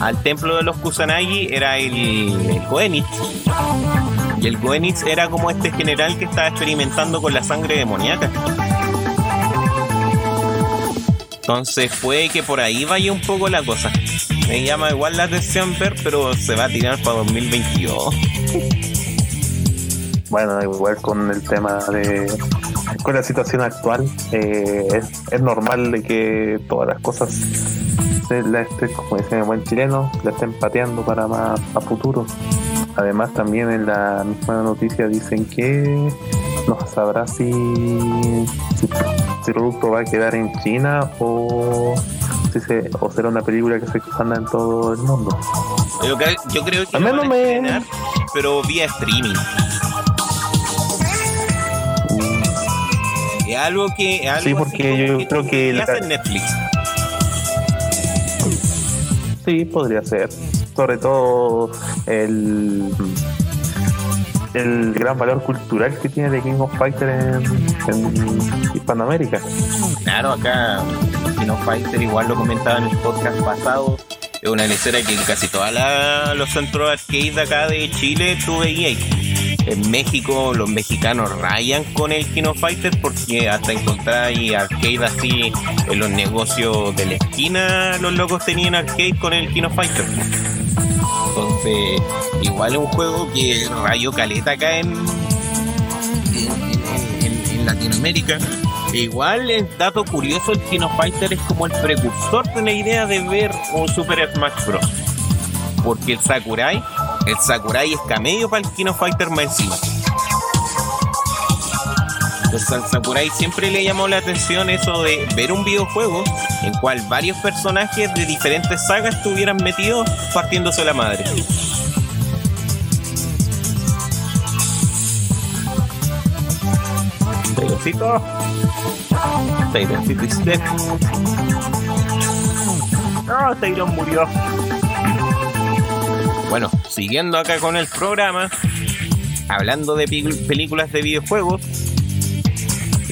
S1: al templo de los Kusanagi era el, el y el Goenitz era como este general que estaba experimentando con la sangre demoníaca. Entonces puede que por ahí vaya un poco la cosa. Me llama igual la atención ver, pero se va a tirar para 2022.
S2: Bueno, igual con el tema de. con la situación actual, eh, es, normal de que todas las cosas la estén, como dicen en buen chileno, la estén pateando para más a futuro. Además también en la misma noticia dicen que no sabrá si, si, el producto va a quedar en China o, si se, o será una película que se expanda en todo el mundo.
S1: Yo, creo que... Al menos me... Pero vía streaming. Mm. Es algo que.
S2: Sí, porque yo creo que.
S1: que la... Netflix.
S2: Sí, podría ser. Sobre todo el el gran valor cultural que tiene The King of Fighters en, Hispanoamérica.
S1: Claro, acá King of Fighters igual lo comentaba en el podcast pasado. Es una lecera que en casi todos los centros arcade de acá de Chile tú veías. En México los mexicanos rayan con el King of Fighters porque hasta encontrar ahí arcade así en los negocios de la esquina los locos tenían arcade con el King of Fighters. Entonces, igual es un juego que rayo caleta acá en, en, Latinoamérica. Igual es dato curioso, el Kino Fighter es como el precursor de una idea de ver un Super Smash Bros. Porque el Sakurai, el Sakurai es camello para el Kino Fighter más encima. Entonces Sakurai siempre le llamó la atención eso de ver un videojuego en cual varios personajes de diferentes sagas estuvieran metidos partiéndose la madre. Tayloncito. Tayloncito is dead. Ah, Taylon murió. Bueno, siguiendo acá con el programa, hablando de películas de videojuegos,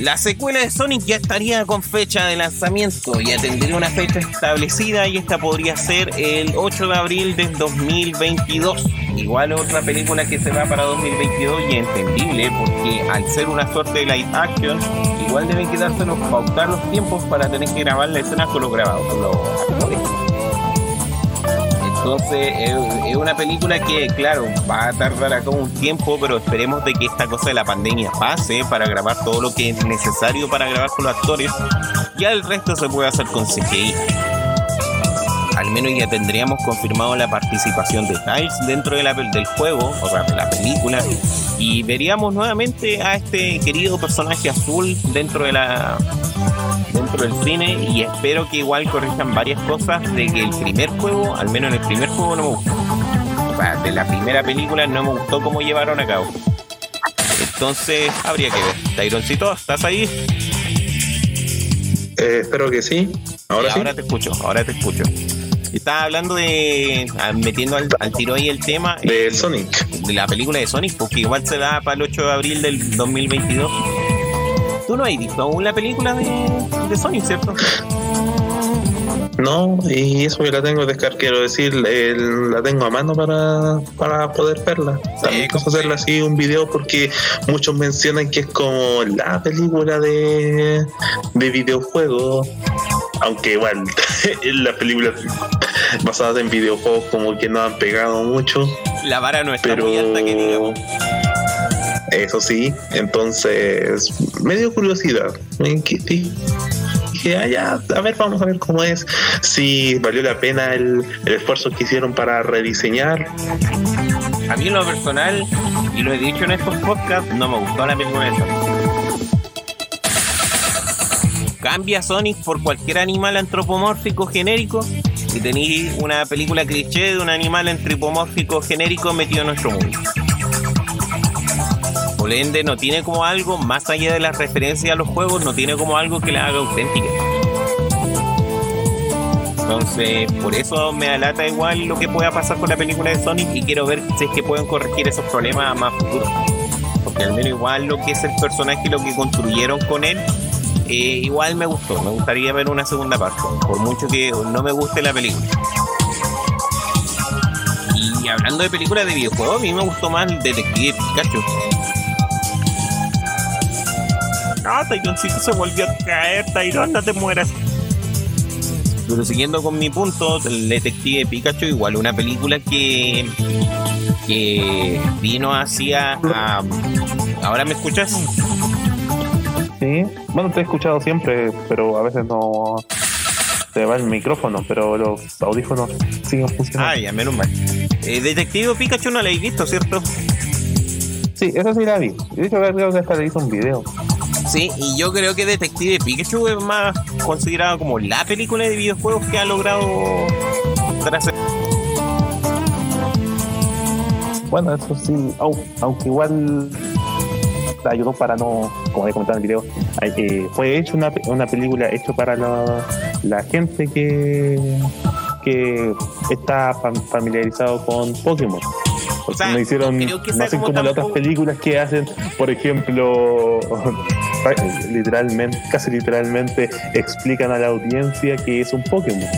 S1: la secuela de Sonic ya estaría con fecha de lanzamiento, ya tendría una fecha establecida y esta podría ser el 8 de abril del 2022. Igual otra película que se va para 2022 y entendible porque al ser una suerte de live action, igual deben quedárselos pautar los tiempos para tener que grabar la escena con los grabados, los. Entonces es, una película que, claro, va a tardar acá un tiempo, pero esperemos de que esta cosa de la pandemia pase para grabar todo lo que es necesario para grabar con los actores. Ya el resto se puede hacer con CGI. Al menos ya tendríamos confirmado la participación de Tiles dentro del juego, o sea, de la película, y veríamos nuevamente a este querido personaje azul dentro de la dentro del cine y espero que igual corrijan varias cosas de que el primer juego, al menos en el primer juego no me gustó. O sea, de la primera película no me gustó cómo llevaron a cabo. Entonces habría que ver. Tyroncito, ¿estás ahí?
S2: Eh, espero que sí. Ahora sí.
S1: Ahora te escucho, ahora te escucho. Estaba hablando de. Ah, metiendo al, tiro ahí el tema.
S2: De eh, Sonic.
S1: De la película de Sonic, porque igual se da para el 8 de abril del 2022. Tú no has visto aún la película de, de Sonic, ¿cierto?
S2: No, y eso que la tengo de quiero decir, la tengo a mano para, para poder verla. También sí, hacerla así un video porque muchos mencionan que es como la película de, de videojuegos. Aunque igual, las películas basadas en videojuegos como que no han pegado mucho.
S1: La vara no está muy alta que digamos.
S2: Eso sí, entonces me dio curiosidad. Dije, ah, a ver, vamos a ver cómo es, si valió la pena el, esfuerzo que hicieron para rediseñar.
S1: A mí en lo personal, y lo he dicho en estos podcasts, no me gustó la película Sonic. Cambia Sonic por cualquier animal antropomórfico genérico y tenéis una película cliché de un animal antropomórfico genérico metido en nuestro mundo. Por ende, no tiene como algo, más allá de la referencia a los juegos, no tiene como algo que la haga auténtica. Entonces, por eso me alata igual lo que pueda pasar con la película de Sonic y quiero ver si es que pueden corregir esos problemas más futuro. Porque al menos igual lo que es el personaje y lo que construyeron con él, eh, igual me gustó. Me gustaría ver una segunda parte, por mucho que no me guste la película. Y hablando de películas de videojuegos, a mí me gustó más Detective Pikachu. No, Tyroncito se volvió a caer, Tyron, no te mueras. Pero siguiendo con mi punto, el detective Pikachu, igual una película que, que vino hacia... ¿Ahora me escuchas?
S2: Sí, bueno, te he escuchado siempre, pero a veces no se va el micrófono, pero los audífonos siguen funcionando.
S1: Ah, ya, menos mal. Eh, detective Pikachu no la habéis visto, ¿cierto?
S2: Sí, eso sí la vi. De hecho, creo que hasta le hizo un video.
S1: Sí, y yo creo que Detective Pikachu es más considerado como la película de videojuegos que ha logrado
S2: Bueno, eso sí, aunque igual ayudó para no, como he comentado en el video, eh, fue hecho una, una película hecha para la, gente que, que está familiarizado con Pokémon. no hicieron, no, hacen como las otras películas que hacen, por ejemplo, literalmente, casi literalmente explican a la audiencia que es un Pokémon.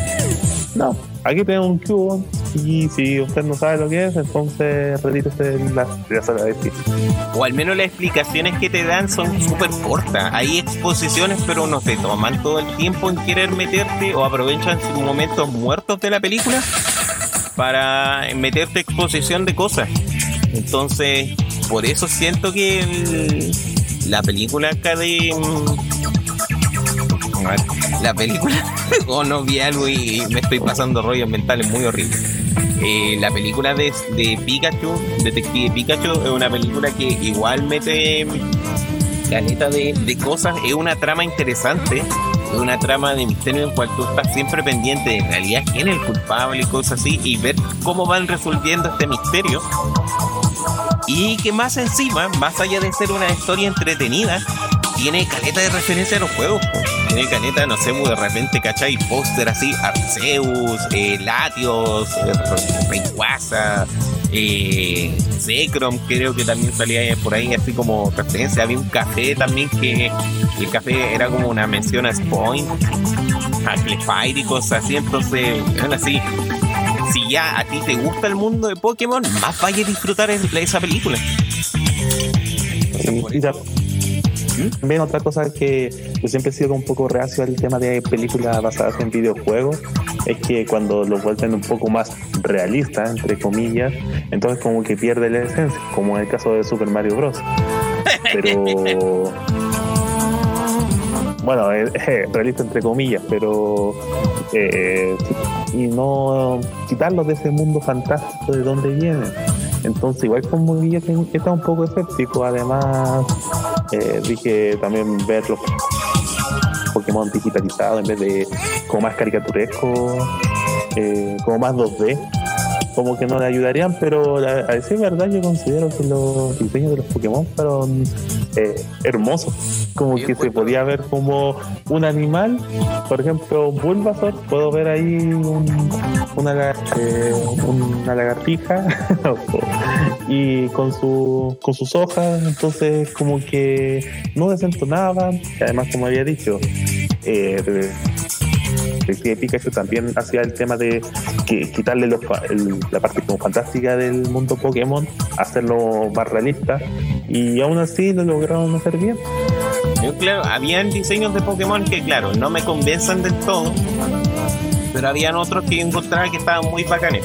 S2: No, aquí tengo un cubo y si usted no sabe lo que es, entonces retírese de la, sala de
S1: O al menos las explicaciones que te dan son súper cortas. Hay exposiciones, pero no te toman todo el tiempo en querer meterte o aprovechan momentos muertos de la película para meterte exposición de cosas. Entonces, por eso siento que la película acá de la película, o no vi algo y me estoy pasando rollos mentales muy horribles. Eh, la película de, Pikachu, Detective Pikachu, es una película que igual mete caleta de, de cosas, es una trama interesante, es una trama de misterio en cual tú estás siempre pendiente de en realidad quién es el culpable y cosas así, y ver cómo van resolviendo este misterio. Y que más encima, más allá de ser una historia entretenida, tiene caleta de referencia a los juegos. Tiene caleta, no sé, de repente, ¿cachai? Póster así, Arceus, eh, Latios, eh, Rayquaza, eh, Zekrom, creo que también salía por ahí así como referencia. Había un café también que el café era como una mención a Spoint, a Clefire y cosas así. Entonces, eran así. Si ya a ti te gusta el mundo de Pokémon, más vaya a disfrutar de esa película.
S2: También otra cosa que yo siempre he sido un poco reacio al tema de películas basadas en videojuegos es que cuando lo vuelven un poco más realista, entre comillas, entonces como que pierde la esencia, como en el caso de Super Mario Bros. Pero bueno, es, realista entre comillas, pero eh, y no quitarlos de ese mundo fantástico de donde vienen. Entonces, igual como yo está un poco escéptico. Además, eh, dije también ver los Pokémon digitalizados en vez de como más caricaturesco, eh, como más 2D como que no le ayudarían, pero a, decir verdad yo considero que los diseños de los Pokémon fueron eh, hermosos. Como que se podía ver como un animal, por ejemplo, Bulbasaur, puedo ver ahí una, eh, una lagartija y con, su, con sus hojas, entonces como que no desentonaban, además como había dicho, eh, que Pikachu también hacía el tema de que, quitarle la parte como fantástica del mundo Pokémon, hacerlo más realista y aún así lo lograron hacer bien.
S1: Yo, claro, habían diseños de Pokémon que, claro, no me convencen del todo, pero habían otros que encontraba que estaban muy bacanes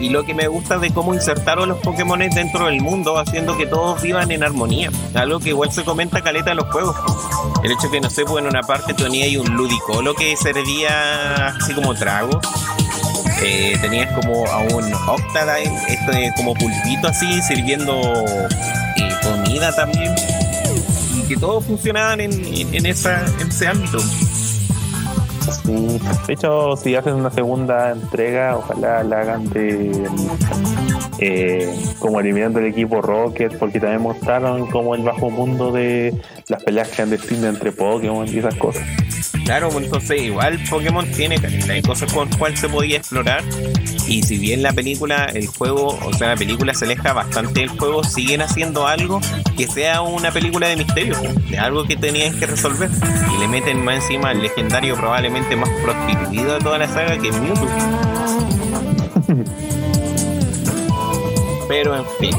S1: y lo que me gusta de cómo insertaron los Pokémon dentro del mundo, haciendo que todos vivan en armonía. Algo que igual se comenta caleta en los juegos. El hecho que no sé, pues en una parte tenía ahí un ludicolo que servía así como trago. Eh, tenías como a un Octadine, este como pulpito así, sirviendo eh, comida también. Y que todos funcionaban en, en, ese ámbito.
S2: De hecho, si hacen una segunda entrega, ojalá la hagan de eh, como eliminando el equipo Rocket, porque también mostraron como el bajo mundo de las peleas clandestinas entre Pokémon y esas cosas.
S1: Claro, pues, entonces igual Pokémon tiene hay cosas con cuales se podía explorar. Y si bien la película, el juego, o sea, la película se aleja bastante del juego, siguen haciendo algo que sea una película de misterio, de algo que tenías que resolver. Y le meten más encima al legendario, probablemente más prostituido de toda la saga, que Mewtwo. Pero en fin.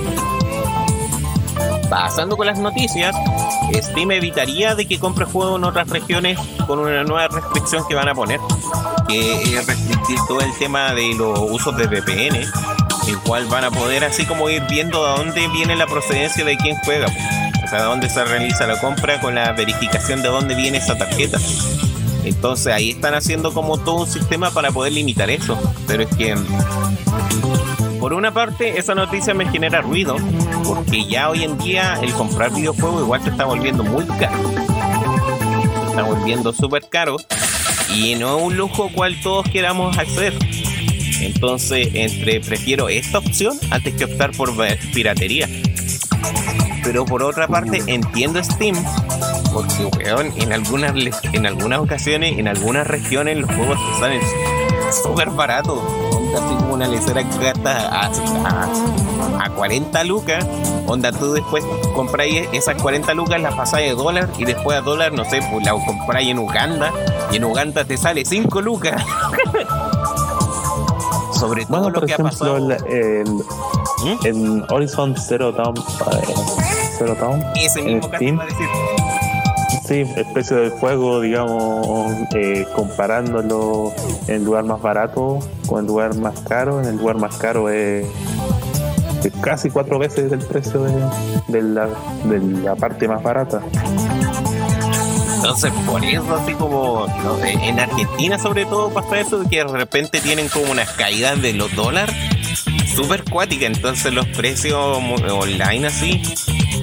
S1: Pasando con las noticias, Steam evitaría de que compre juegos en otras regiones con una nueva restricción que van a poner, que es restringir todo el tema de los usos de VPN, el cual van a poder así como ir viendo de dónde viene la procedencia de quién juega, o sea, de dónde se realiza la compra con la verificación de dónde viene esa tarjeta. Entonces ahí están haciendo como todo un sistema para poder limitar eso, pero es que por una parte, esa noticia me genera ruido, porque ya hoy en día el comprar videojuegos igual te está volviendo muy caro. Se está volviendo súper caro y no es un lujo cual todos queramos acceder. Entonces, entre prefiero esta opción antes que optar por piratería. Pero por otra parte, entiendo Steam, porque weón, en algunas, en algunas ocasiones, en algunas regiones, los juegos te salen súper baratos. Así como una lecera que gasta a, a, 40 lucas. Onda, tú después compráis esas 40 lucas, las pasáis de dólar y después a dólar, no sé, pues la compráis en Uganda y en Uganda te sale 5 lucas. Sobre todo lo que ha pasado.
S2: El, ¿Mm? En Horizon Zero Dawn, eh, Zero Dawn
S1: Ese mismo en Steam, decir.
S2: Sí, el precio del juego, digamos, eh, comparándolo en el lugar más barato con el lugar más caro. En el lugar más caro es, casi cuatro veces el precio de, la, parte más barata.
S1: Entonces, por eso, así como en Argentina, sobre todo, pasa eso, que de repente tienen como unas caídas de los dólares súper cuática. Entonces, los precios online, así,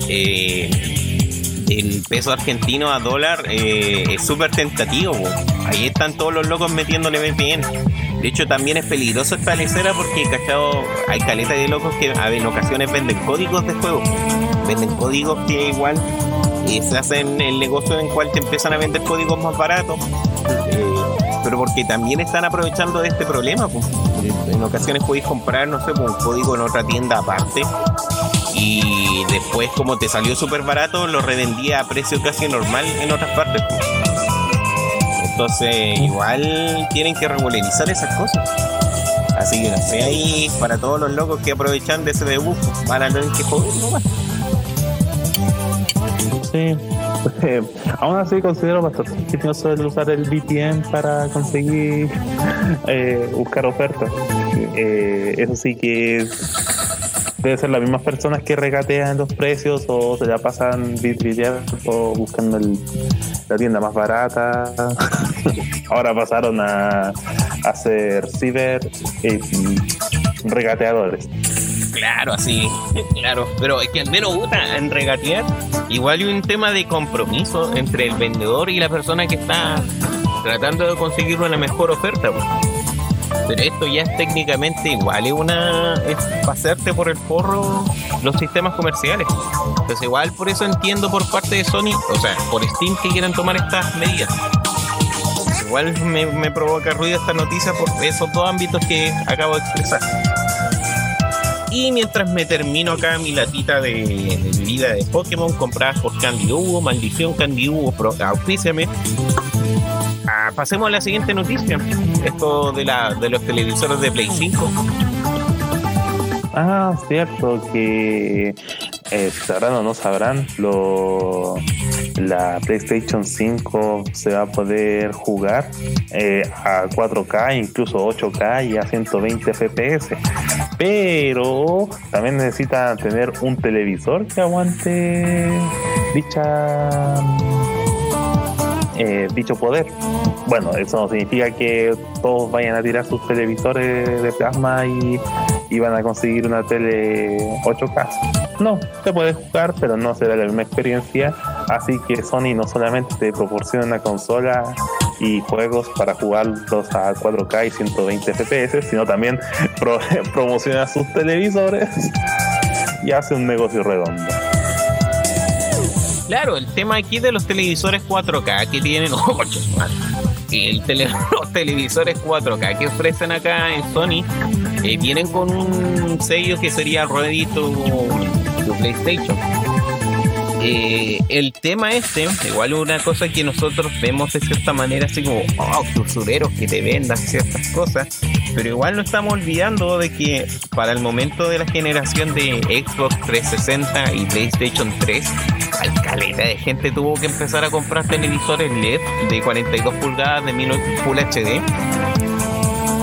S1: eh, el peso argentino a dólar eh, es súper tentativo. Ahí están todos los locos metiéndole bien. De hecho, también es peligroso esta lecera porque cachado, hay caleta de locos que en ocasiones venden códigos de juego. Venden códigos que igual y se hacen el negocio en el cual te empiezan a vender códigos más baratos, eh, pero porque también están aprovechando de este problema. En ocasiones podéis comprar, no sé, un código en otra tienda aparte y después como te salió súper barato, lo revendía a precio casi normal en otras partes. Pues. Entonces, igual tienen que regularizar esas cosas. Así que no sé, ahí para todos los locos que aprovechan de ese debut, van a tener que joder nomás.
S2: Sí. aún así considero bastante ingenioso el usar el VPN para conseguir eh, buscar ofertas. Eh, eso sí que debe ser las mismas personas que regatean los precios o se la pasan o buscando la tienda más barata. Ahora pasaron a, a ser ciber eh, regateadores.
S1: Claro, así, claro. Pero es que al menos gusta en regatear, igual hay un tema de compromiso entre el vendedor y la persona que está tratando de conseguir una mejor oferta. Pero esto ya es técnicamente igual, es una es pasarte por el forro los sistemas comerciales. Entonces igual por eso entiendo por parte de Sony, o sea, por Steam que quieran tomar estas medidas. Igual me, me provoca ruido esta noticia por esos dos ámbitos que acabo de expresar. Y mientras me termino acá mi latita de, vida de Pokémon compradas por Candy Hugo, maldición Candy Hugo, auspíciame. Pasemos a la siguiente noticia. Esto de, la, de los televisores de Play 5.
S2: Ah, cierto, que eh, sabrán o no sabrán, lo, la PlayStation 5 se va a poder jugar eh, a 4K, incluso 8K y a 120 FPS. Pero también necesita tener un televisor que aguante dicha eh, dicho poder. Bueno, eso no significa que todos vayan a tirar sus televisores de plasma y, van a conseguir una tele 8K. No, se puede jugar, pero no será la misma experiencia. Así que Sony no solamente te proporciona una consola y juegos para jugarlos a 4K y 120 FPS, sino también promociona sus televisores y hace un negocio redondo.
S1: Claro, el tema aquí de los televisores 4K que tienen 8 el los televisores 4K que ofrecen acá en Sony eh, vienen con un sello que sería Ready to PlayStation. Eh, el tema este, igual una cosa que nosotros vemos de cierta manera así como, oh, usureros que te vendan ciertas cosas, pero igual no estamos olvidando de que para el momento de la generación de Xbox 360 y PlayStation 3, al caleta de gente tuvo que empezar a comprar televisores LED de 42 pulgadas de Full HD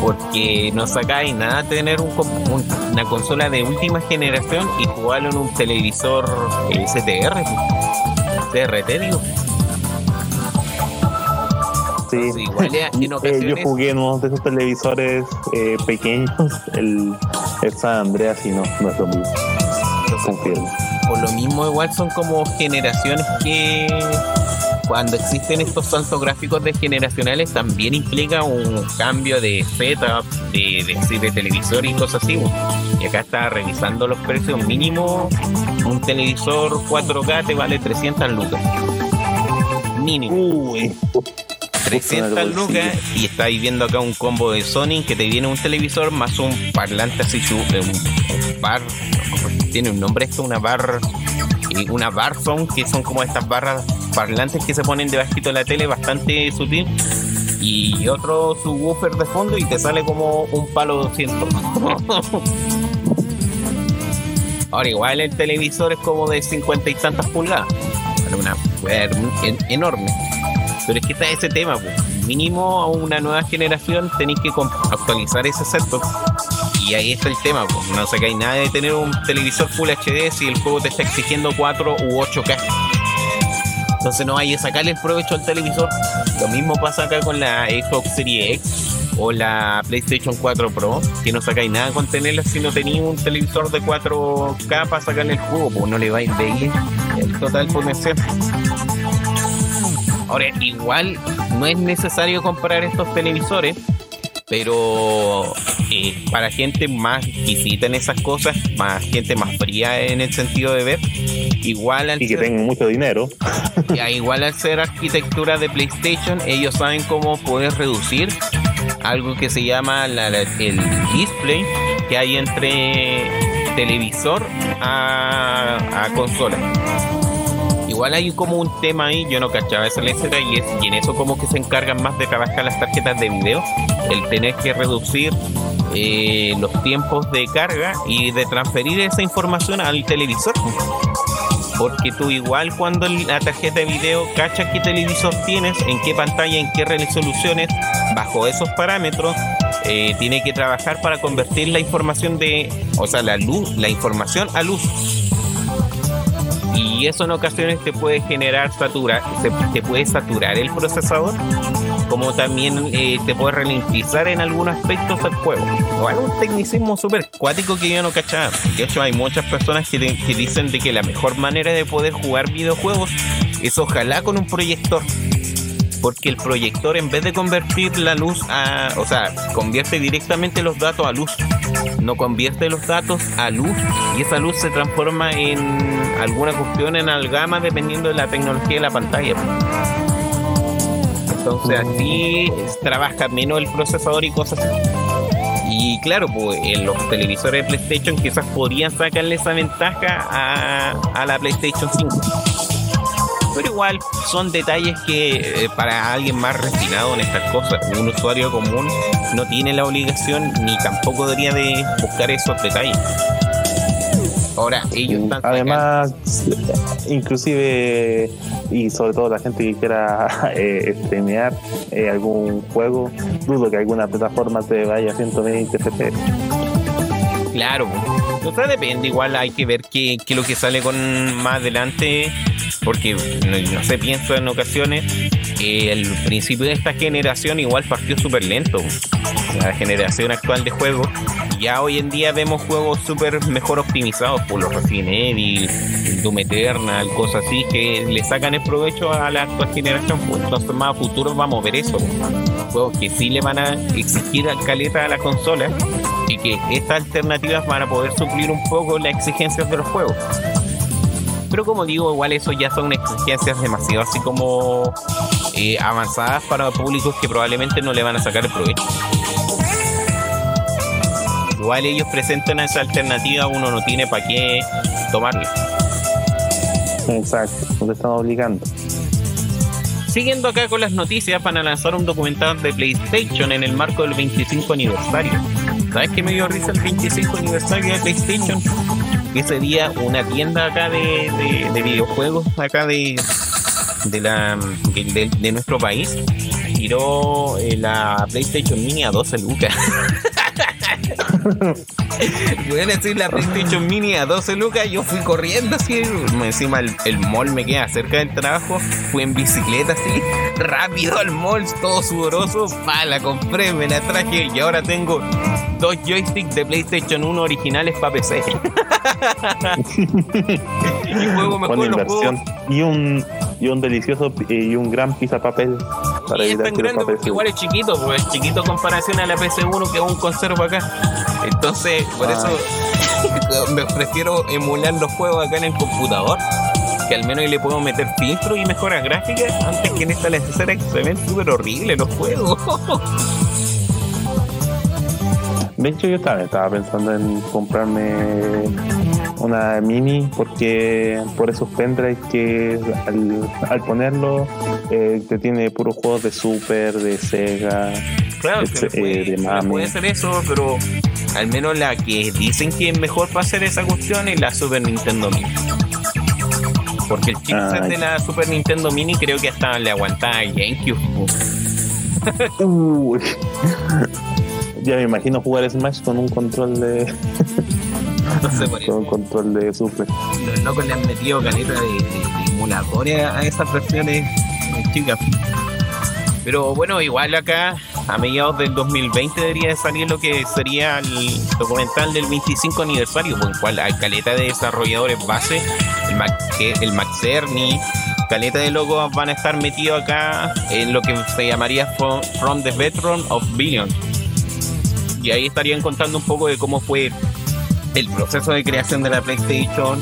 S1: porque no sacáis nada tener una consola de última generación y jugarlo en un televisor STR, CRT digo.
S2: Sí, eh, yo jugué en uno de esos televisores eh, pequeños, el, San Andreas, y no, no es lo mismo.
S1: Por lo mismo, igual son como generaciones que cuando existen estos saltos gráficos desgeneracionales también implica un cambio de setup, de, de, de televisor y cosas así. Y acá está revisando los precios mínimo. Un televisor 4K te vale 300 lucas. Mínimo. Uy. 300 lucas y estáis viendo acá un combo de Sony que te viene un televisor más un parlante así, un, bar, tiene un nombre esto, una bar, una bar que son como estas barras parlantes que se ponen debajito de la tele, bastante sutil. Y otro subwoofer de fondo y te sale como un palo 200. Ahora igual el televisor es como de 50 y tantas pulgadas. Una enorme. Pero es que está ese tema, mínimo a una nueva generación tenéis que actualizar ese setup. Y ahí está el tema, pues. no sacáis nada de tener un televisor Full HD si el juego te está exigiendo 4 u 8K. Entonces no hay que sacarle el provecho al televisor. Lo mismo pasa acá con la Xbox Series X o la PlayStation 4 Pro, que no sacáis nada con tenerla si no tenéis un televisor de 4K para sacarle el juego, pues no le vais a ir el total potencial. Ahora, igual no es necesario comprar estos televisores, pero eh, para gente más exquisita en esas cosas, más gente más fría en el sentido de ver, igual
S2: al y que tengan mucho dinero.
S1: igual al ser arquitectura de PlayStation, ellos saben cómo poder reducir algo que se llama el display que hay entre televisor a, a consola igual hay como un tema ahí, yo no cachaba esa letra y, es, y en eso como que se encargan más de trabajar las tarjetas de video, el tener que reducir eh, los tiempos de carga y de transferir esa información al televisor. Porque tú igual cuando la tarjeta de video cacha qué televisor tienes, en qué pantalla, en qué resoluciones, bajo esos parámetros, eh, tiene que trabajar para convertir la información de, o sea, la luz, la información a luz y eso en ocasiones te puede generar satura, te, puede saturar el procesador, como también eh, te puede ralentizar en algunos aspectos el juego. O un tecnicismo súper cuático que yo no cachaba. De hecho, hay muchas personas que, que dicen de que la mejor manera de poder jugar videojuegos es ojalá con un proyector porque el proyector en vez de convertir la luz a, o sea, convierte directamente los datos a luz, no convierte los datos a luz y esa luz se transforma en alguna cuestión en algama dependiendo de la tecnología de la pantalla. Entonces así trabaja menos el procesador y cosas así. Y claro, pues en los televisores de PlayStation quizás podrían sacarle esa ventaja a, a la PlayStation 5 pero igual son detalles que eh, para alguien más refinado en estas cosas, un usuario común no tiene la obligación ni tampoco debería de buscar esos detalles. Ahora, ellos están
S2: Además, inclusive, y sobre todo la gente que quiera eh, streamear eh, algún juego, dudo que alguna plataforma te vaya a 120 FPS.
S1: Claro, o sea, depende, igual hay que ver qué, qué es lo que sale con más adelante porque no, sé, pienso en ocasiones el principio de esta generación igual partió súper lento. La generación actual de juegos, ya hoy en día vemos juegos súper mejor optimizados por los Resident Evil, Doom Eternal, cosas así, que le sacan el provecho a la actual generación. Pues entonces más a futuro vamos a ver eso. Juegos que sí le van a exigir caleta a la consola y que estas alternativas van a poder suplir un poco las exigencias de los juegos. Pero como digo, igual eso ya son exigencias demasiado así como eh, avanzadas para públicos que probablemente no le van a sacar el provecho. Igual ellos presentan esa alternativa, uno no tiene para qué tomarla.
S2: Exacto, no te están obligando.
S1: Siguiendo acá con las noticias, van a lanzar un documental de PlayStation en el marco del 25 aniversario. ¿Sabes qué me dio risa el 25 aniversario de PlayStation? Que sería una tienda acá de, videojuegos, acá de, de, la, de, nuestro país, tiró eh, la PlayStation Mini a 12 lucas. A decir la PlayStation Mini a 12 lucas. Yo fui corriendo así. Encima el, el, mall me queda cerca del trabajo. Fui en bicicleta así, rápido al mall, todo sudoroso. Pa, la compré, me la traje y ahora tengo dos joysticks de PlayStation 1 originales para PC.
S2: y juego mejor los Y un, y un delicioso y un gran pizza papel
S1: para y es tan grande porque igual es chiquito, porque es chiquito en comparación a la PC1 que aún conservo acá. Entonces, por eso ah. me prefiero emular los juegos acá en el computador que al menos le puedo meter filtro y mejoras gráficas antes que en esta necesaria que se ven súper horribles los juegos.
S2: De hecho, yo también estaba pensando en comprarme una mini porque por esos pendrives que al, ponerlo eh, te tiene puros juegos de Super, de Sega,
S1: claro, eh, puede, puede ser eso, pero al menos la que dicen que es mejor para hacer esa cuestión es la Super Nintendo Mini. Porque el chipset de la Super Nintendo Mini creo que hasta le aguantaba GameCube.
S2: Uy. Ya me imagino jugar Smash con un control de. no sé por Con un control de Super.
S1: Los locos le han metido caleta de, de, de a esas versiones chicas. Pero bueno, igual acá a mediados del 2020 debería salir lo que sería el documental del 25 aniversario, con el cual hay caleta de desarrolladores base, el, Mac, el Maxerni, caleta de logos van a estar metidos acá en lo que se llamaría From, the Veteran of Billions. Y ahí estarían contando un poco de cómo fue el proceso de creación de la PlayStation,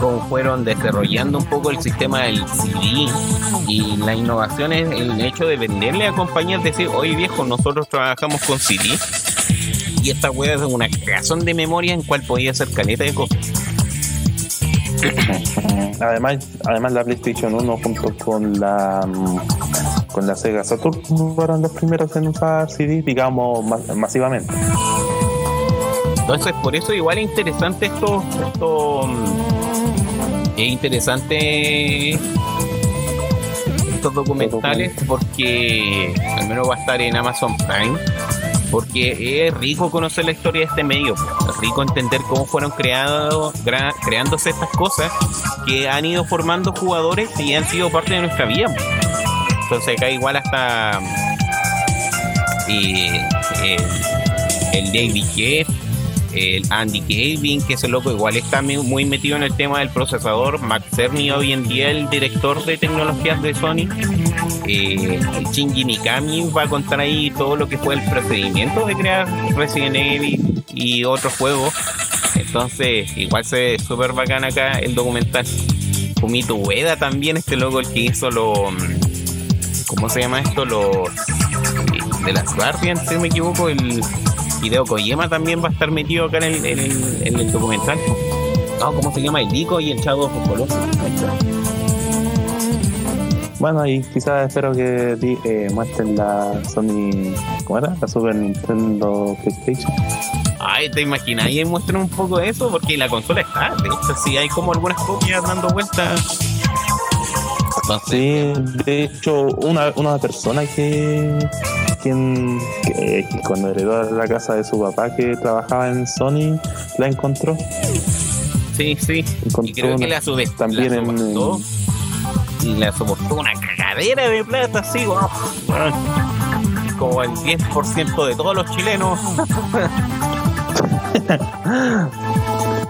S1: cómo fueron desarrollando un poco el sistema del CD y la innovación es el hecho de venderle a compañías, decir, oye viejo, nosotros trabajamos con CD y esta web es una creación de memoria en cual podía hacer caleta de cosas.
S2: Además, además la PlayStation 1 junto con la con la Sega Saturn fueron los primeros en usar CD, digamos, masivamente.
S1: Entonces, por eso igual es interesante esto, esto mm, es interesante estos documentales porque al menos va a estar en Amazon Prime porque es rico conocer la historia de este medio, es rico entender cómo fueron creados, creándose estas cosas que han ido formando jugadores y han sido parte de nuestra vida. Entonces acá igual hasta y, eh, el David Jeff el Andy Gavin, que ese loco igual está muy metido en el tema del procesador, Max Cerny hoy en día el director de tecnologías de Sony, eh, el Shinji Mikami va a contar ahí todo lo que fue el procedimiento de crear Resident Evil y otros juegos, entonces igual se ve súper bacán acá el documental. Fumito Ueda también, este loco el que hizo los... ¿Cómo se llama esto? Los... De las Guardians, si no me equivoco, el Hideo Kojima también va a estar metido acá en el, en el, documental. No, ¿cómo se llama? El Dico y el Chavo of
S2: Bueno, y quizás espero que eh, muestren la Sony, ¿cómo era? La Super Nintendo PlayStation.
S1: Ay, ¿te imaginas? Y muestran un poco de eso porque la consola está. De hecho, sí hay como algunas copias dando vueltas.
S2: Sí, de hecho, una, una persona que quien que, cuando heredó la casa de su papá que trabajaba en Sony la encontró.
S1: Sí, sí. y creo que la sube también la soportó, y la soportó una cagadera de plata, así, como el 10% de todos los chilenos.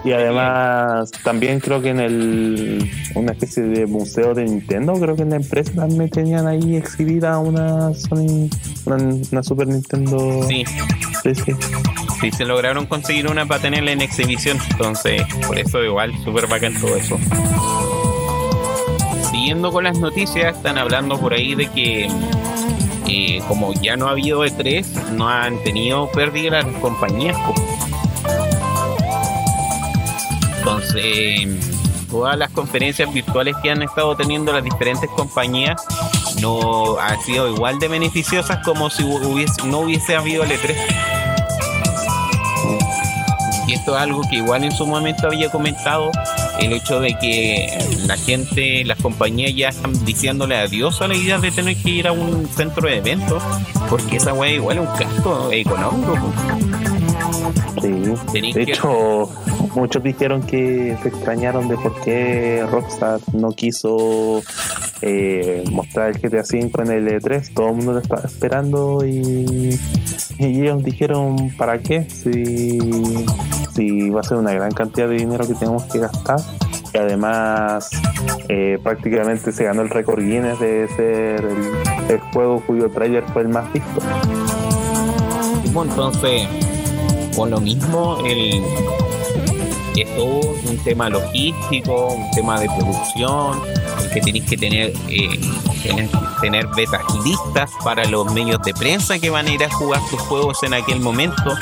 S2: Y además, también creo que en el una especie de museo de Nintendo, creo que en la empresa también tenían ahí exhibida una Sony, una, Super Nintendo.
S1: Sí. sí. se lograron conseguir una para tenerla en exhibición. Entonces, por eso igual, súper bacán todo eso. Siguiendo con las noticias, están hablando por ahí de que eh, como ya no ha habido E3, no han tenido pérdida las compañías. Entonces, todas las conferencias virtuales que han estado teniendo las diferentes compañías no han sido igual de beneficiosas como si no hubiese habido el E3. Y esto es algo que igual en su momento había comentado, el hecho de que la gente, las compañías ya están diciéndole adiós a la idea de tener que ir a un centro de eventos, porque esa weá igual es un gasto económico.
S2: Sí. De hecho, muchos dijeron que se extrañaron de por qué Rockstar no quiso eh, mostrar el GTA V en el E3. Todo el mundo lo estaba esperando y, ellos dijeron, ¿para qué? Si, si va a ser una gran cantidad de dinero que tenemos que gastar y además eh, prácticamente se ganó el récord Guinness de ser el, juego cuyo trailer fue el más visto.
S1: Entonces, con lo mismo, el, es todo un tema logístico, un tema de producción, que tenéis que tener, eh, tener, tener, listas para los medios de prensa que van a ir a jugar tus juegos en aquel momento.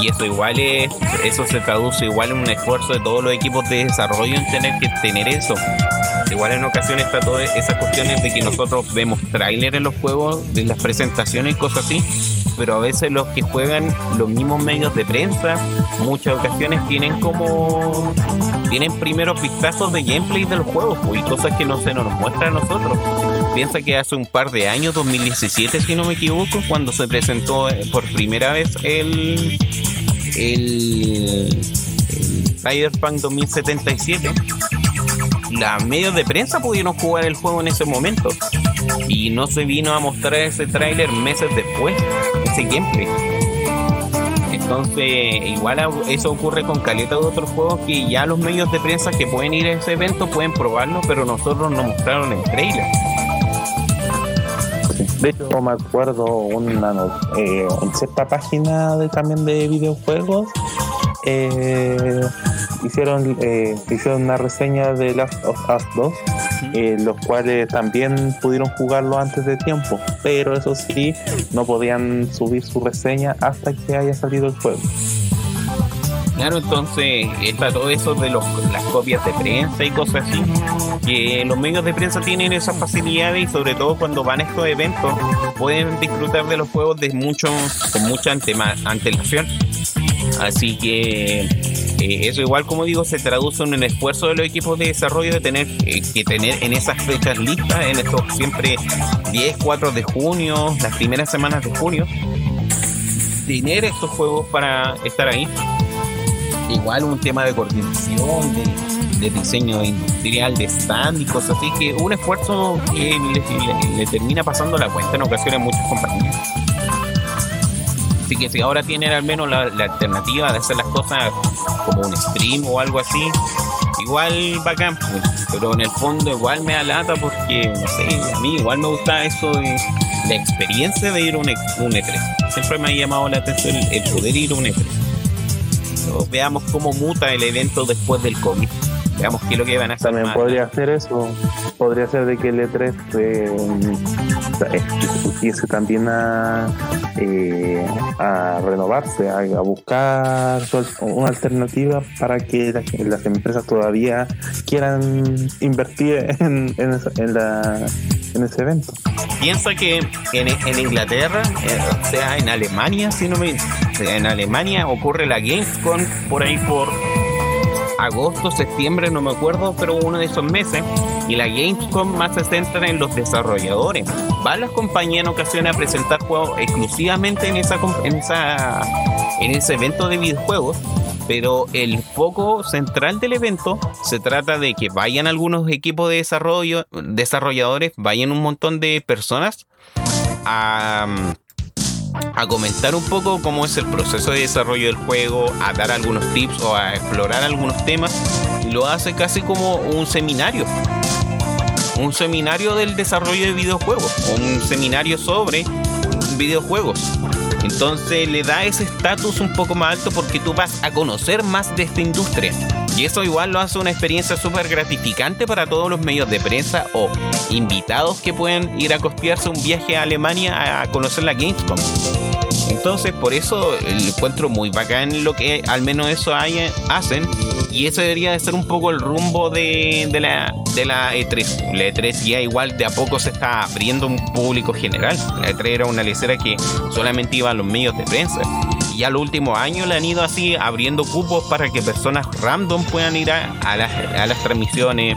S1: Y eso igual es, eso se traduce igual en un esfuerzo de todos los equipos de desarrollo en tener que tener eso. Igual en ocasiones está todas esas cuestiones de que nosotros vemos tráiler en los juegos, de las presentaciones y cosas así, pero a veces los que juegan los mismos medios de prensa, muchas ocasiones tienen como tienen primeros vistazos de gameplay del juego pues, y cosas que no se nos muestran a nosotros. Piensa que hace un par de años, 2017 si no me equivoco, cuando se presentó eh, por primera vez el el, el Cyberpunk 2077 las medios de prensa pudieron jugar el juego en ese momento y no se vino a mostrar ese tráiler meses después, ese gameplay. Entonces, igual eso ocurre con caleta de otros juegos que ya los medios de prensa que pueden ir a ese evento pueden probarlo, pero nosotros nos mostraron el trailer.
S2: De hecho, me acuerdo una eh, en cierta página de, también de videojuegos eh, hicieron, eh, hicieron una reseña de Last of Us 2, eh, los cuales también pudieron jugarlo antes de tiempo, pero eso sí, no podían subir su reseña hasta que haya salido el juego.
S1: Claro, entonces está todo eso de los, las copias de prensa y cosas así, que los medios de prensa tienen esas facilidades y sobre todo cuando van a estos eventos pueden disfrutar de los juegos de mucho, con mucha antelación. Así que eh, eso igual como digo se traduce en un esfuerzo de los equipos de desarrollo de tener eh, que tener en esas fechas listas, en estos siempre 10, 4 de junio, las primeras semanas de junio, tener estos juegos para estar ahí. Igual un tema de coordinación, de, diseño industrial, de stand y cosas así, que un esfuerzo que le, termina pasando la cuenta en ocasiones a muchas compañías. Así que si ahora tienen al menos la, alternativa de hacer las cosas como un stream o algo así, igual bacán, pues. pero en el fondo igual me alata porque, no sé, a mí igual me gusta eso de la experiencia de ir a un, E3. Siempre me ha llamado la atención el, poder ir a un E3. veamos cómo muta el evento después del COVID. Veamos qué es lo que van a hacer.
S2: También podría hacer eso. Podría ser de que el E3 eh, empiece también a, renovarse, a, buscar una alternativa para que las, empresas todavía quieran invertir en, ese evento.
S1: Piensa que en, en Inglaterra, eh, o sea, en Alemania, si no me en Alemania ocurre la Gamescom por ahí por agosto, septiembre, no me acuerdo, pero uno de esos meses. Y la Gamescom más se centra en los desarrolladores. Van las compañías en ocasiones a presentar juegos exclusivamente en, esa, en, esa, en ese evento de videojuegos. Pero el foco central del evento se trata de que vayan algunos equipos de desarrollo, desarrolladores, vayan un montón de personas a a comentar un poco cómo es el proceso de desarrollo del juego, a dar algunos tips o a explorar algunos temas. Lo hace casi como un seminario. Un seminario del desarrollo de videojuegos. Un seminario sobre videojuegos. Entonces le da ese estatus un poco más alto porque tú vas a conocer más de esta industria. Y eso igual lo hace una experiencia súper gratificante para todos los medios de prensa o invitados que pueden ir a costearse un viaje a Alemania a conocer la Gamescom. Entonces, por eso el encuentro muy bacán lo que al menos eso hacen. Y eso debería de ser un poco el rumbo de, la, de la E3. La E3 ya igual de a poco se está abriendo un público general. La E3 era una lecera que solamente iba a los medios de prensa ya los últimos años le han ido así abriendo cupos para que personas random puedan ir a, las, transmisiones,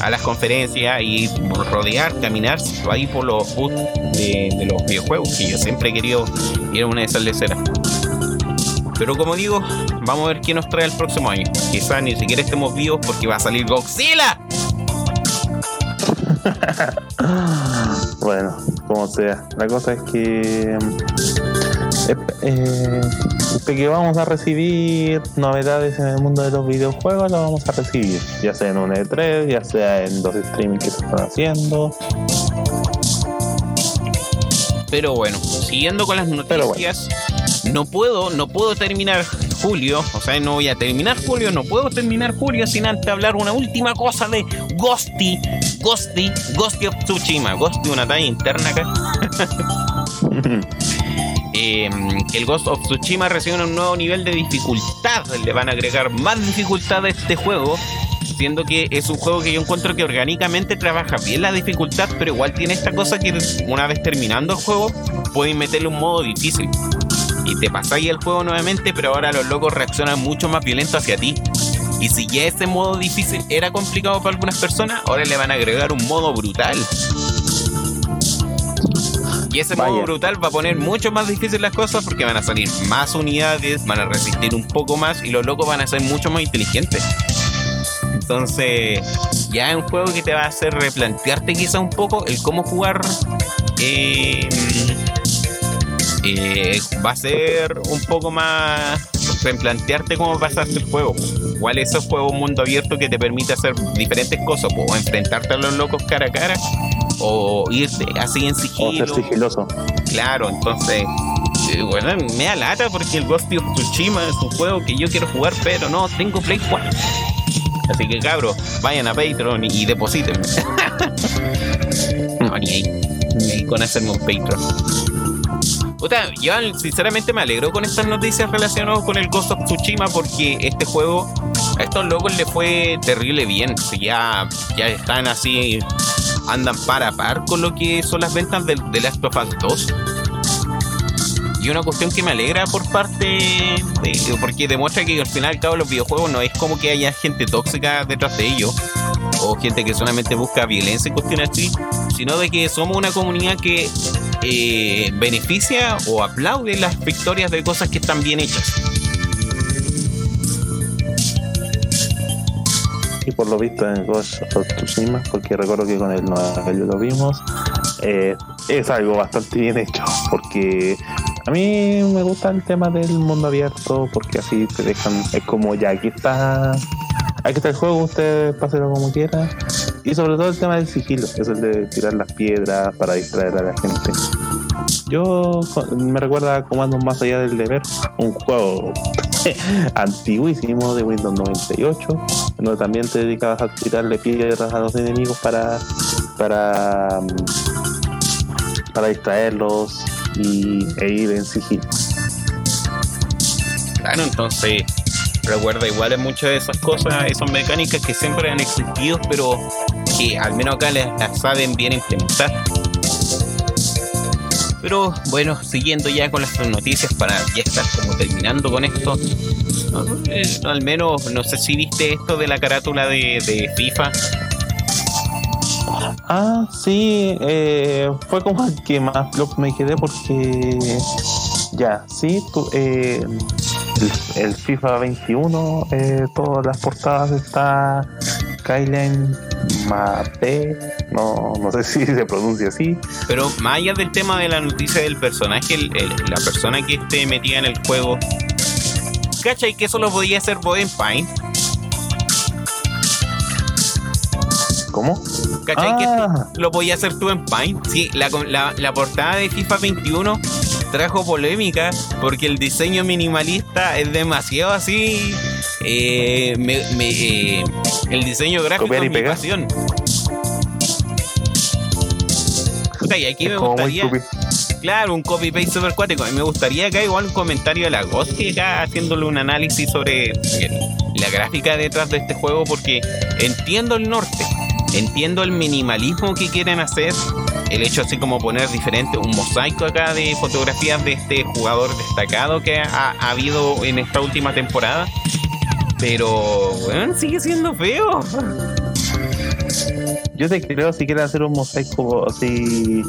S1: a las conferencias y rodear, caminar ahí por los booths de, los videojuegos, que yo siempre he querido ir a una de esas leceras. Pero como digo, vamos a ver qué nos trae el próximo año. Quizás ni siquiera estemos vivos porque va a salir Godzilla.
S2: bueno, como sea. La cosa es que eh, de que vamos a recibir novedades en el mundo de los videojuegos, lo vamos a recibir, ya sea en un E3, ya sea en los streaming que se están haciendo.
S1: Pero bueno, siguiendo con las noticias, no puedo, no puedo terminar julio, o sea, no voy a terminar julio, no puedo terminar julio sin antes hablar una última cosa de Ghosty, Ghosty, Ghosty of Tsushima, Ghosty una talla interna acá. Em, el Ghost of Tsushima recibe un nuevo nivel de dificultad, le van a agregar más dificultad a este juego siendo que es un juego que yo encuentro que orgánicamente trabaja bien la dificultad, pero igual tiene esta cosa que una vez terminando el juego, puedes meterle un modo difícil. Y te pasáis el juego nuevamente, pero ahora los locos reaccionan mucho más violento hacia ti. Y si ya ese modo difícil era complicado para algunas personas, ahora le van a agregar un modo brutal. Y ese modo brutal va a poner mucho más difícil las cosas porque van a salir más unidades, van a resistir un poco más y los locos van a ser mucho más inteligentes. Entonces, ya es un juego que te va a hacer replantearte quizá un poco el cómo jugar. Eh, eh, va a ser un poco más replantearte cómo pasarte el juego. Igual es un juego mundo abierto que te permite hacer diferentes cosas, o enfrentarte a los locos cara a cara, o irte así en sigilo.
S2: O ser sigiloso.
S1: Claro, entonces eh, bueno, me da lata porque el Ghost of Tsushima es un juego que yo quiero jugar, pero no tengo Play 4. Así que cabros, vayan a Patreon y, depositen. no, ni ahí. Ni ahí con hacerme un Patreon. Sea, yo sinceramente me alegro con estas noticias relacionadas con el Ghost of Tsushima porque este juego a estos locos le fue terrible bien. Ya, ya están así, andan par a par con lo que son las ventas de, de Last of Us 2 y una cuestión que me alegra por parte porque demuestra que al final cabo los videojuegos no es como que haya gente tóxica detrás de ellos o gente que solamente busca violencia y cuestiones así, sino de que somos una comunidad que eh, beneficia o aplaude las victorias de cosas que están bien hechas.
S2: Y por lo visto en Ghost of Tsushima, porque recuerdo que con el no lo vimos, eh, es algo bastante bien hecho, porque a mí me gusta el tema del mundo abierto porque así te dejan, es como ya aquí está, aquí está el juego, usted páselo como quiera. Y sobre todo el tema del sigilo, es el de tirar las piedras para distraer a la gente. Yo me recuerda a Comandos Más Allá del Deber, un juego antiguísimo de Windows 98, donde también te dedicabas a tirarle piedras a los enemigos para para para distraerlos y, e ir en sigilo.
S1: Claro, entonces recuerda igual en muchas de esas cosas, esas mecánicas que siempre han existido, pero al menos acá las, saben bien implementar. Pero bueno, siguiendo ya con las noticias para ya estar como terminando con esto. Eh, al menos no sé si viste esto de la carátula de, FIFA
S2: Ah, sí, eh, fue como que más me quedé porque ya, sí, eh, el, FIFA 21, eh, todas las portadas está Kylen Mate, no, no sé si se pronuncia así.
S1: Pero más allá del tema de la noticia del personaje, la persona que esté metida en el juego, ¿cachai que eso lo podía hacer Boden Pine?
S2: ¿Cómo?
S1: ¿Cachai? Que ah. lo podías hacer tú en Paint. Sí, la, la, portada de FIFA 21 trajo polémica porque el diseño minimalista es demasiado así. Eh, eh, el diseño gráfico es mi pasión. y aquí me gustaría. Claro, un copy paste super cuático. Me gustaría que igual un comentario de la Ghost que acá haciéndole un análisis sobre la gráfica detrás de este juego porque entiendo el norte Entiendo el minimalismo que quieren hacer, el hecho así como poner diferente, un mosaico acá de fotografías de este jugador destacado que ha, habido en esta última temporada, pero bueno, sigue siendo feo.
S2: Yo te creo si quieren hacer un mosaico así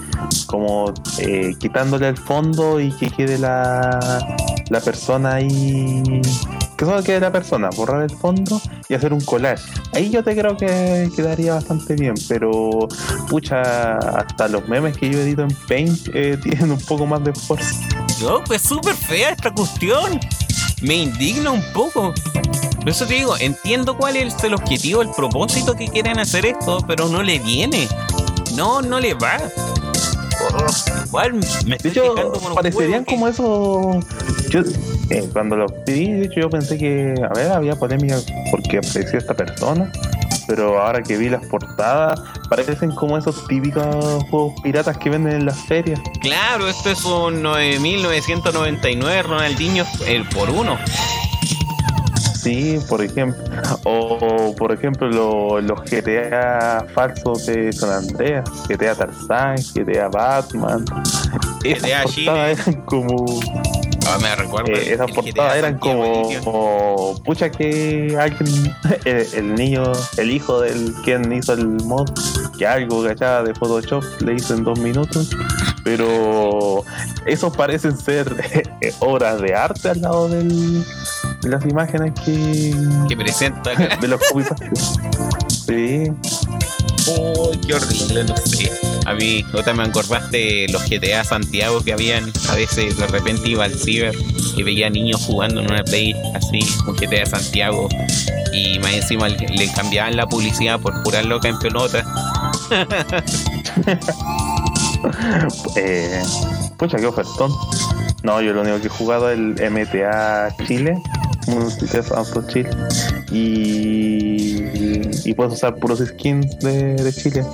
S2: como eh, quitándole el fondo y que quede la, la persona ahí que solo quede la persona, borrar el fondo y hacer un collage. Ahí yo te creo que quedaría bastante bien, pero pucha, hasta los memes que yo edito en Paint eh, tienen un poco más de esfuerzo.
S1: No, pues súper fea esta cuestión. me indigna un poco. Por eso te digo, entiendo cuál es el objetivo, el propósito que quieren hacer esto, pero no le viene. No, no le va.
S2: igual me de hecho, parecerían como eso. Yo, eh, cuando lo vi, de hecho, yo pensé que, a ver, había polémica porque apareció esta persona pero ahora que vi las portadas, parecen como esos típicos juegos piratas que venden en las ferias.
S1: Claro, esto es un 9999 Ronaldinho el por uno.
S2: Sí, por ejemplo. O, por ejemplo, los GTA falsos de San Andreas, GTA Tarzán, GTA Batman. GTA Chile. eran como
S1: Ah, me recuerdo.
S2: Eh, esas portadas eran como, pucha que alguien, el, niño, el hijo del quien hizo el mod, que algo cachada de Photoshop le hizo en dos minutos, pero esos parecen ser obras de arte al lado del, de las imágenes que,
S1: que presenta
S2: de los Sí.
S1: Oh, qué horrible, no sé. A mí, otra me acordaste los GTA Santiago que habían. A veces de repente iba al ciber y veía niños jugando en una play así, un GTA Santiago. Y más encima le, cambiaban la publicidad por pura loca en pelota.
S2: eh, pucha, qué ofertón. No, yo lo único que he jugado es el MTA Chile Multitest Auto Chile y, y puedes usar puros skins de, Chile.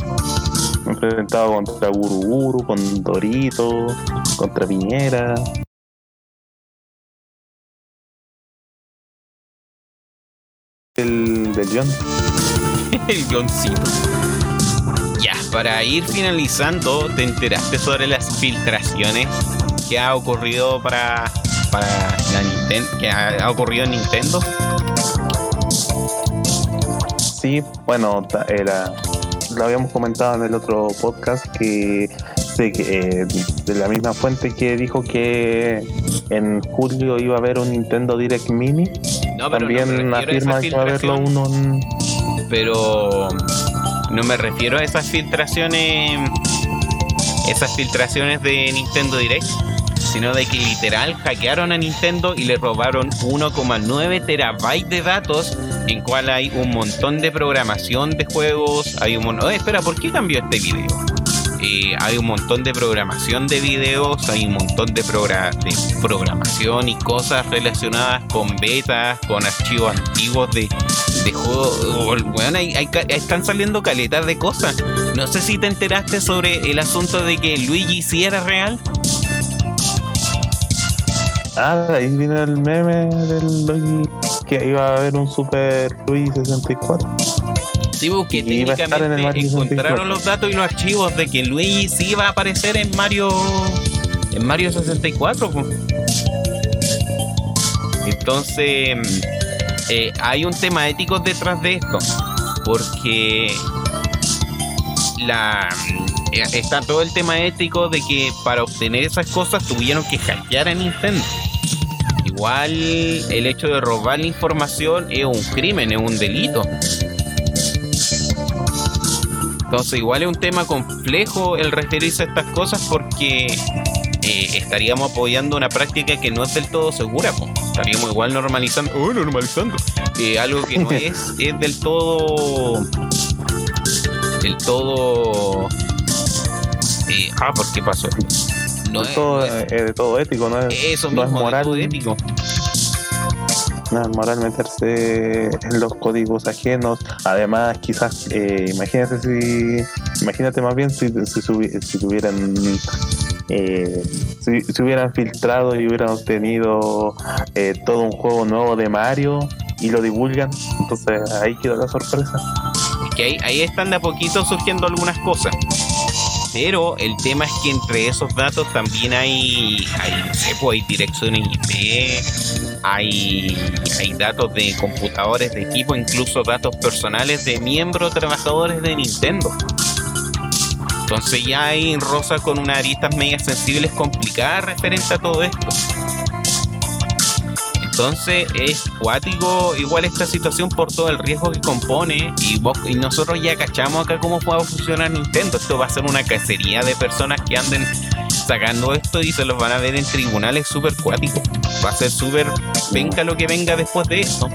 S2: Me he enfrentado contra Guru con Dorito, contra Piñera. El del John.
S1: el Johncito. Para ir finalizando, ¿te enteraste sobre las filtraciones que ha ocurrido para para la Nintendo, que ha, ocurrido en Nintendo?
S2: Sí, bueno, era, lo habíamos comentado en el otro podcast que, de, eh, de la misma fuente que dijo que en julio iba a haber un Nintendo Direct Mini. También afirma que va a haberlo uno
S1: Pero no me refiero a esas filtraciones esas filtraciones de Nintendo Direct sino de que literal hackearon a Nintendo y le robaron 1,9 terabytes de datos, en cual hay un montón de programación de juegos, hay un montón... espera, ¿por qué cambió este video? Eh, hay un montón de programación de videos, hay un montón de, de programación y cosas relacionadas con betas, con archivos antiguos de, Bueno, están saliendo caletas de cosas. No sé si te enteraste sobre el asunto de que Luigi sí era real.
S2: Ah, ahí viene el meme del Luigi que iba a haber un Super Luigi 64.
S1: Sí, porque técnicamente encontraron los datos y los archivos de que Luigi sí iba a aparecer en Mario en Mario 64. Entonces, eh, hay un tema ético detrás de esto, porque la eh, está todo el tema ético de que para obtener esas cosas tuvieron que hackear a Nintendo igual el hecho de robar la información es un crimen, es un delito. Entonces igual es un tema complejo el referirse a estas cosas porque eh, estaríamos apoyando una práctica que no es del todo segura. Estaríamos igual normalizando, oh, normalizando eh, algo que no es, es del todo, del todo... Eh, ah, ¿por qué pasó
S2: no es, todo, de todo ético, no es,
S1: eso no es moral. ético.
S2: No es moral meterse en los códigos ajenos. Además, quizás, eh, imagínate si, imagínate más bien si, si, si tuvieran eh, si, hubieran filtrado y hubieran obtenido eh, todo un juego nuevo de Mario y lo divulgan, entonces ahí quedó la sorpresa.
S1: Es que ahí, ahí están de a poquito surgiendo algunas cosas. Pero el tema es que entre esos datos también hay, hay, pues, hay direcciones IP, hay, hay datos de computadores de equipo, incluso datos personales de miembros trabajadores de Nintendo. Entonces ya hay rosa con unas aristas medias sensibles complicadas referente a todo esto. Entonces es cuático igual esta situación por todo el riesgo que compone y, y nosotros ya cachamos acá cómo puede funcionar Nintendo. Esto va a ser una cacería de personas que anden sacando esto y se los van a ver en tribunales súper cuáticos. Va a ser súper venga lo que venga después de esto.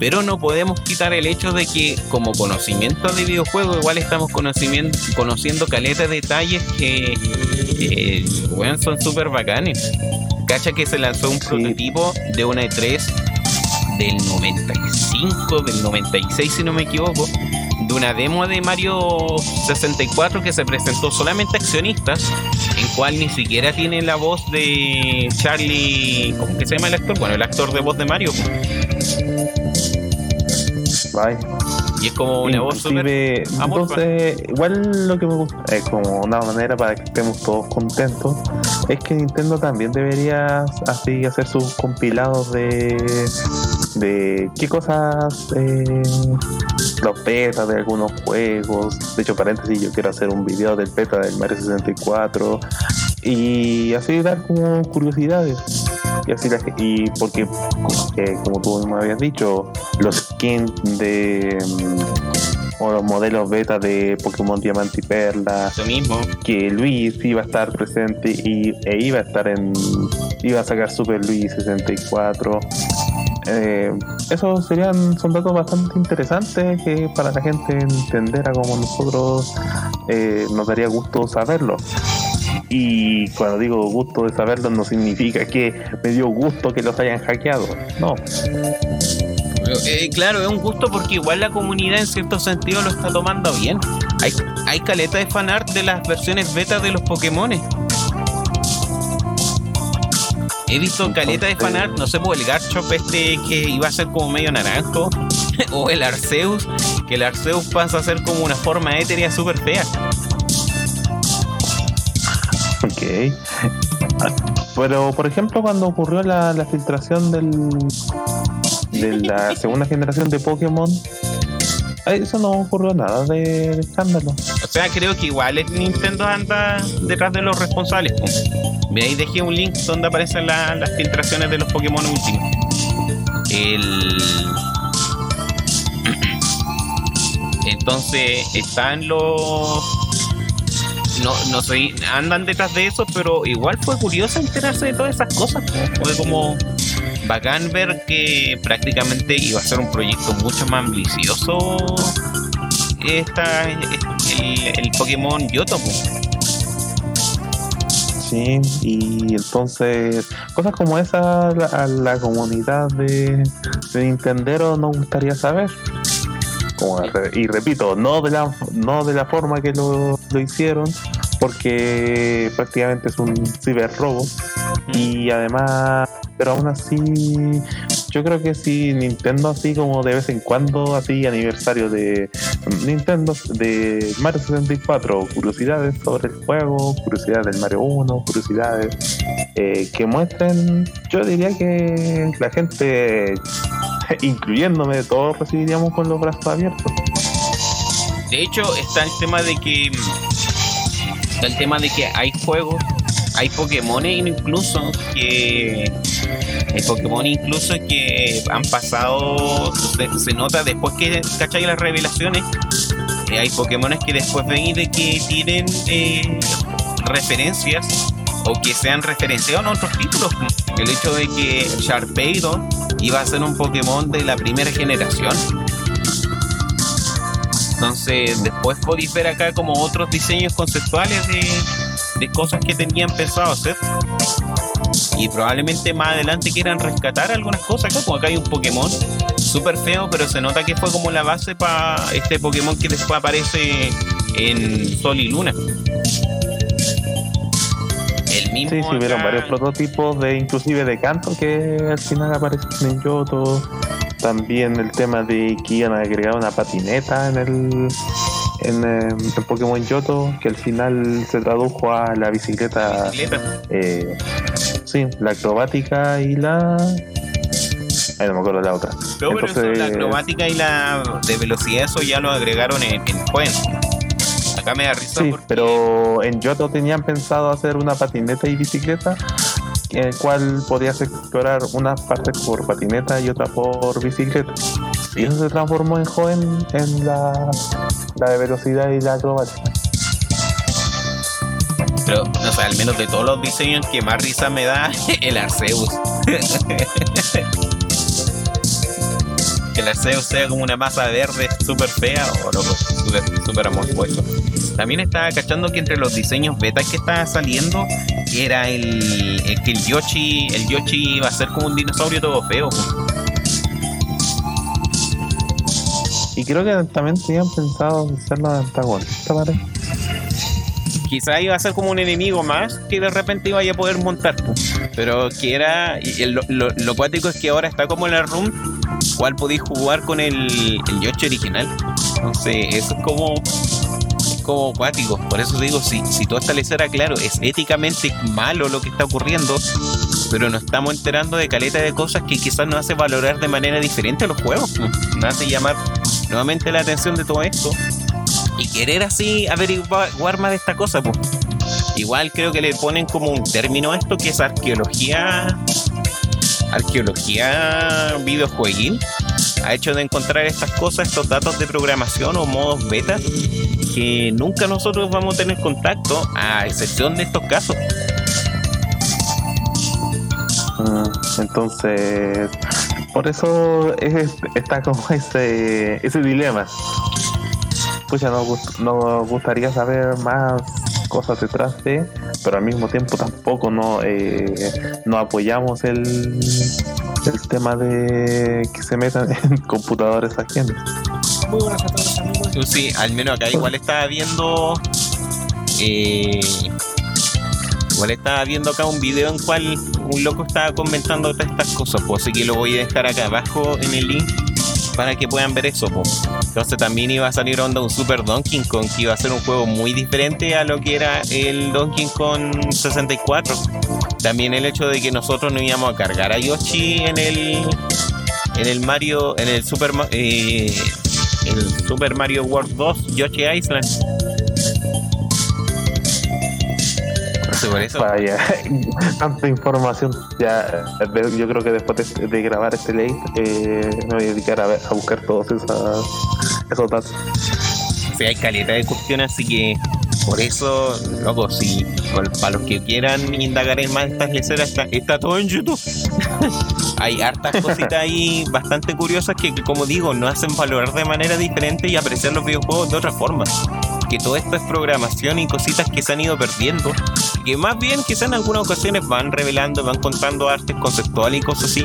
S1: Pero no podemos quitar el hecho de que como conocimiento de videojuegos igual estamos conocimiento, conociendo caletas de detalles que, bueno, son súper bacanes. Cacha que se lanzó un prototipo de una E3 del 95, del 96 si no me equivoco, de una demo de Mario 64 que se presentó solamente a accionistas, en cual ni siquiera tiene la voz de Charlie, ¿cómo que se llama el actor? Bueno, el actor de voz de Mario. Y es como una voz super
S2: Entonces, igual lo que me gusta es como una manera para que estemos todos contentos. Es que Nintendo también debería así hacer sus compilados de de qué cosas eh, los betas de algunos juegos. De hecho, paréntesis, yo quiero hacer un video del beta del Mario 64 y así dar como curiosidades. Y así y porque, como tú me habías dicho, los skins de mm, o los modelos beta de Pokémon Diamante y Perla.
S1: mismo.
S2: Que Luis iba a estar presente y, e iba a estar en. iba a sacar Super Luis 64. Eh, esos serían son datos bastante interesantes que para la gente entender como nosotros eh, nos daría gusto saberlo. Y cuando digo gusto de saberlo no significa que me dio gusto que los hayan hackeado, no.
S1: Eh, claro, es un gusto porque igual la comunidad en cierto sentido lo está tomando bien. Hay, hay caleta de fanart de las versiones beta de los Pokémon. He visto caleta de fanart, no sé, por pues, el Garchomp este que iba a ser como medio naranjo, o el Arceus, que el Arceus pasa a ser como una forma éterea súper fea.
S2: Ok. Pero, por ejemplo, cuando ocurrió la, la filtración del, de la segunda generación de Pokémon, eso no ocurrió nada de, escándalo.
S1: O sea, creo que igual Nintendo anda detrás de los responsables. Ve ahí dejé un link donde aparecen las filtraciones de los Pokémon últimos. El... Entonces están los no, no sé, andan detrás de eso, pero igual fue curioso enterarse de todas esas cosas. Fue como bacán ver que prácticamente iba a ser un proyecto mucho más ambicioso esta, el, el Pokémon Yoto.
S2: Sí, y entonces cosas como esas a la comunidad de, de Nintendero nos gustaría saber. y repito, no de la no de la forma que lo, lo hicieron, porque prácticamente es un ciberrobo. Y además pero aún así yo creo que si Nintendo así como de vez en cuando así aniversario de Nintendo de Mario 64 curiosidades sobre el juego curiosidades del Mario 1 curiosidades eh, que muestren yo diría que la gente incluyéndome todos recibiríamos con los brazos abiertos.
S1: De hecho está el tema de que está el tema de que hay juegos hay Pokémon incluso que hay Pokémon incluso que han pasado se, nota después que cacháis las revelaciones eh, hay Pokémon que después ven de que tienen eh, referencias o que sean referenciados en otros títulos. El hecho de que Sharpedo iba a ser un Pokémon de la primera generación. Entonces después ver acá como otros diseños conceptuales de de cosas que tenían pensado hacer. Y probablemente más adelante quieran rescatar algunas cosas acá, como acá hay un Pokémon súper feo, pero se nota que fue como la base para este Pokémon que después aparece en Sol y Luna.
S2: El mismo. Sí, sí, hubieron varios prototipos de inclusive de canto que al final aparecen en Yoto. También el tema de que iban a agregar una patineta en el en, el eh, Pokémon Yoto, que al final se tradujo a la bicicleta. Eh, sí, la acrobática y la. Ahí no me acuerdo la otra.
S1: pero la acrobática y la de velocidad, eso ya lo agregaron en, en Acá me da risa.
S2: Sí, pero en Yoto tenían pensado hacer una patineta y bicicleta, en el cual podías explorar una parte por patineta y otra por bicicleta. Y eso se transformó en joven en la, la de velocidad y la acrobática.
S1: Pero, no sé, al menos de todos los diseños que más risa me da, el Arceus. que el Arceus sea como una masa verde súper fea o no, súper amorfoso. También estaba cachando que entre los diseños beta que estaba saliendo era el, que el Yoshi, el Yoshi iba a ser como un dinosaurio todo feo.
S2: Y creo que también tenían pensado hacerlo antagonista, parece
S1: quizá iba a ser como un enemigo más que de repente iba a poder montar. Pero que era. Lo, lo, cuático es que ahora está como en la room, cual podéis jugar con el, el Yoshi original. Entonces, eso es como. como cuático. Por eso digo, si, si todo establecerá claro, es éticamente malo lo que está ocurriendo, pero nos estamos enterando de caleta de cosas que quizás nos hace valorar de manera diferente los juegos. Nos hace llamar nuevamente la atención de todo esto y querer así averiguar más de esta cosa, pues. Igual creo que le ponen como un término a esto que es arqueología. Arqueología videojueguil. Ha hecho de encontrar estas cosas, estos datos de programación o modos beta que nunca nosotros vamos a tener contacto, a excepción de estos casos.
S2: Mm, entonces, por eso es, está como ese, ese dilema pues ya nos, gustaría saber más cosas detrás de, pero al mismo tiempo tampoco no, eh, no apoyamos el, el tema de que se metan en computadores ajenos.
S1: Sí, al menos acá igual estaba viendo eh, estaba viendo acá un video en cual un loco estaba comentando todas estas cosas, pues así que lo voy a dejar acá abajo en el link para que puedan ver eso. Entonces también iba a salir onda un Super Donkey Kong, que iba a ser un juego muy diferente a lo que era el Donkey Kong 64. También el hecho de que nosotros no íbamos a cargar a Yoshi en el en el Mario, en el Super eh, el Super Mario World 2, Yoshi Island
S2: Vaya, tanta información. Ya, yo creo que después de, grabar este late, eh, me voy a dedicar a, a buscar todos esos, esos datos.
S1: Sí, hay calidad de cuestiones, así que por eso, loco, si para los que quieran indagar en más estas leceras, está, todo en YouTube. hay hartas cositas ahí bastante curiosas que, como digo, nos hacen valorar de manera diferente y apreciar los videojuegos de otra forma que todo esto es programación y cositas que se han ido perdiendo, que más bien quizás en algunas ocasiones van revelando, van contando artes conceptuales y cosas así,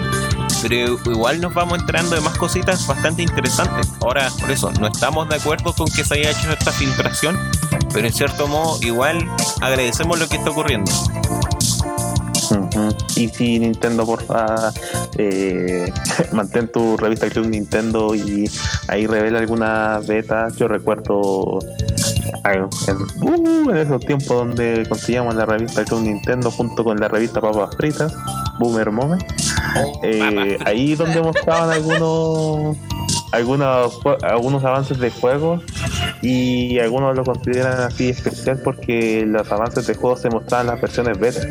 S1: pero igual nos vamos entrando de más cositas bastante interesantes. Ahora, por eso, no estamos de acuerdo con que se haya hecho esta filtración, pero en cierto modo igual agradecemos lo que está ocurriendo.
S2: Y si Nintendo, porfa, eh, mantén tu revista Club Nintendo y ahí revela alguna beta. Yo recuerdo en, uh, en esos tiempos donde conseguíamos la revista Club Nintendo junto con la revista Papas Fritas, Boomer Moment. Eh, ahí donde mostraban algunos algunos algunos avances de juego y algunos lo consideran así especial porque los avances de juego se mostraban en las versiones beta.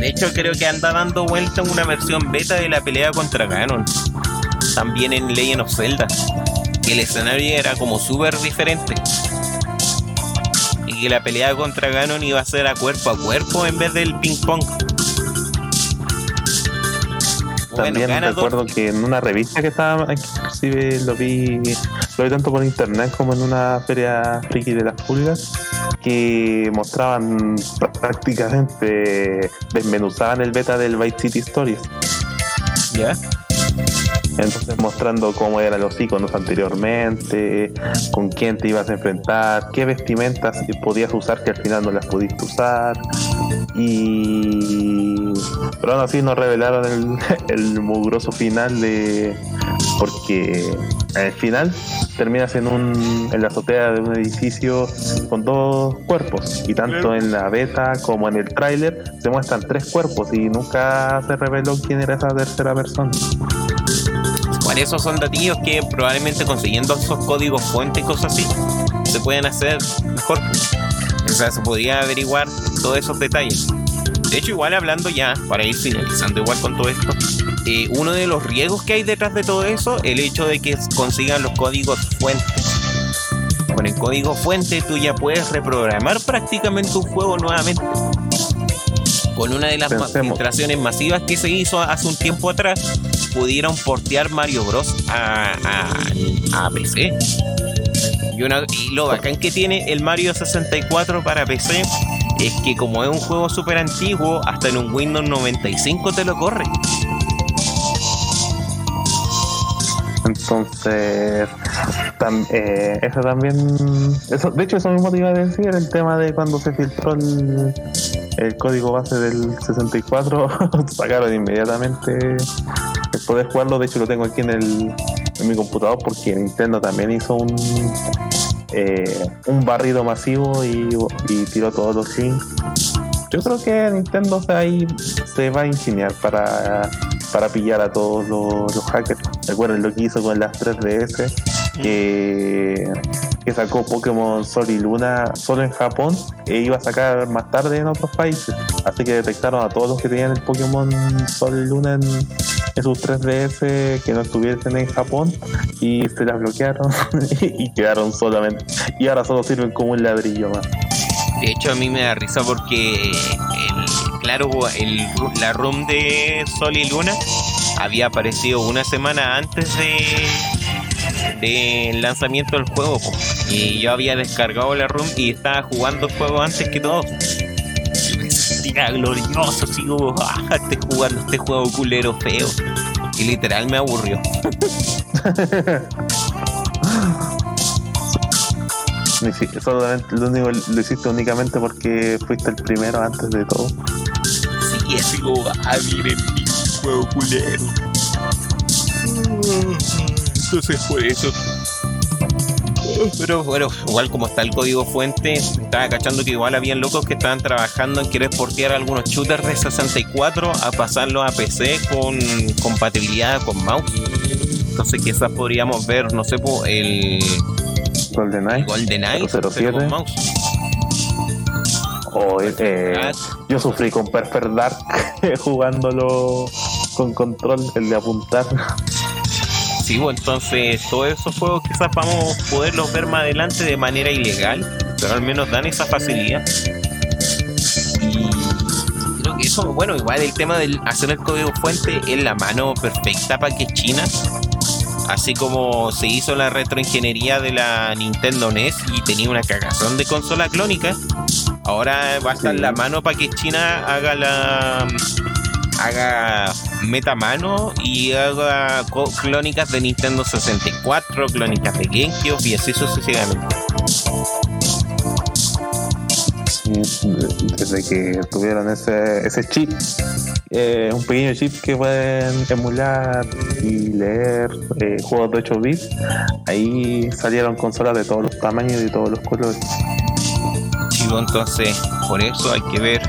S1: De hecho, creo que anda dando vuelta una versión beta de la pelea contra Ganon. También en Legend of Zelda. Que el escenario era como súper diferente. Y que la pelea contra Ganon iba a ser a cuerpo a cuerpo en vez del ping pong.
S2: También recuerdo que en una revista que estaba, inclusive lo vi, lo vi tanto por internet como en una feria friki de las pulgas, que mostraban prácticamente, desmenuzaban el beta del Vice City Stories.
S1: ¿Ya?
S2: Entonces mostrando cómo eran los iconos anteriormente, con quién te ibas a enfrentar, qué vestimentas podías usar que al final no las pudiste usar. Y pero aún así no revelaron el, el mugroso final de porque al final terminas en un en la azotea de un edificio con dos cuerpos y tanto en la beta como en el tráiler se muestran tres cuerpos y nunca se reveló quién era esa tercera persona.
S1: Por esos son datillos que probablemente consiguiendo esos códigos fuentes y cosas así, se pueden hacer mejor. O sea, se podría averiguar todos esos detalles. De hecho, igual hablando ya, para ir finalizando igual con todo esto, eh, uno de los riesgos que hay detrás de todo eso, el hecho de que consigan los códigos fuentes. con el código fuente tú ya puedes reprogramar prácticamente un juego nuevamente. Con una de las filtraciones masivas que se hizo hace un tiempo atrás, pudieron portear Mario Bros. a, a, PC. Y, una, y lo bacán que tiene el Mario 64 para PC es que como es un juego súper antiguo, hasta en un Windows 95 te lo corre.
S2: Entonces, eh, eso también, eso, de hecho eso mismo te iba a decir, el tema de cuando se filtró el, código base del 64, sacaron inmediatamente el poder jugarlo, de hecho lo tengo aquí en, el, en mi computador porque Nintendo también hizo un, eh, un barrido masivo y, tiró todos los links. Yo creo que Nintendo ahí se va a ingeniar para para pillar a todos los, hackers. ¿Recuerden lo que hizo con las 3DS? Que, que, sacó Pokémon Sol y Luna solo en Japón e iba a sacar más tarde en otros países. Así que detectaron a todos los que tenían el Pokémon Sol y Luna en, sus 3DS que no estuviesen en Japón y se las bloquearon y quedaron solamente. Y ahora solo sirven como un ladrillo más.
S1: De hecho, a mí me da risa porque claro, el, la room de Sol y Luna había aparecido una semana antes de del lanzamiento del juego y yo había descargado la room y estaba jugando el juego antes que todo. Era glorioso sigo ah, estoy jugando este juego culero feo. Y literal me aburrió
S2: solamente lo único lo hiciste únicamente porque fuiste el primero antes de todo
S1: y así como, ah, miren mi juego culero. Entonces por eso. Pero bueno, igual como está el código fuente, estaba cachando que igual habían locos que estaban trabajando en querer portear algunos shooters de 64 a pasarlos a PC con compatibilidad con mouse. Entonces quizás podríamos ver, no sé, el
S2: GoldenEye,
S1: GoldenEye con mouse.
S2: O, eh, yo sufrí con Perfect Dark jugándolo con control, el de apuntar.
S1: Sí, bueno, entonces todos esos juegos quizás vamos a poderlos ver más adelante de manera ilegal, pero al menos dan esa facilidad. Y creo que eso, bueno, igual el tema de hacer el código fuente es la mano perfecta para que China así como se hizo la retroingeniería de la Nintendo NES y tenía una cagazón de consola clónica, ahora va a estar la mano para que China haga la haga meta mano y haga clónicas de Nintendo 64, clónicas de GameCube y así sucesivamente.
S2: Desde que tuvieron ese, ese chip eh, un pequeño chip que pueden emular y leer eh, juegos de 8 bits. Ahí salieron consolas de todos los tamaños y de todos los colores.
S1: Chivo, entonces, por eso hay que ver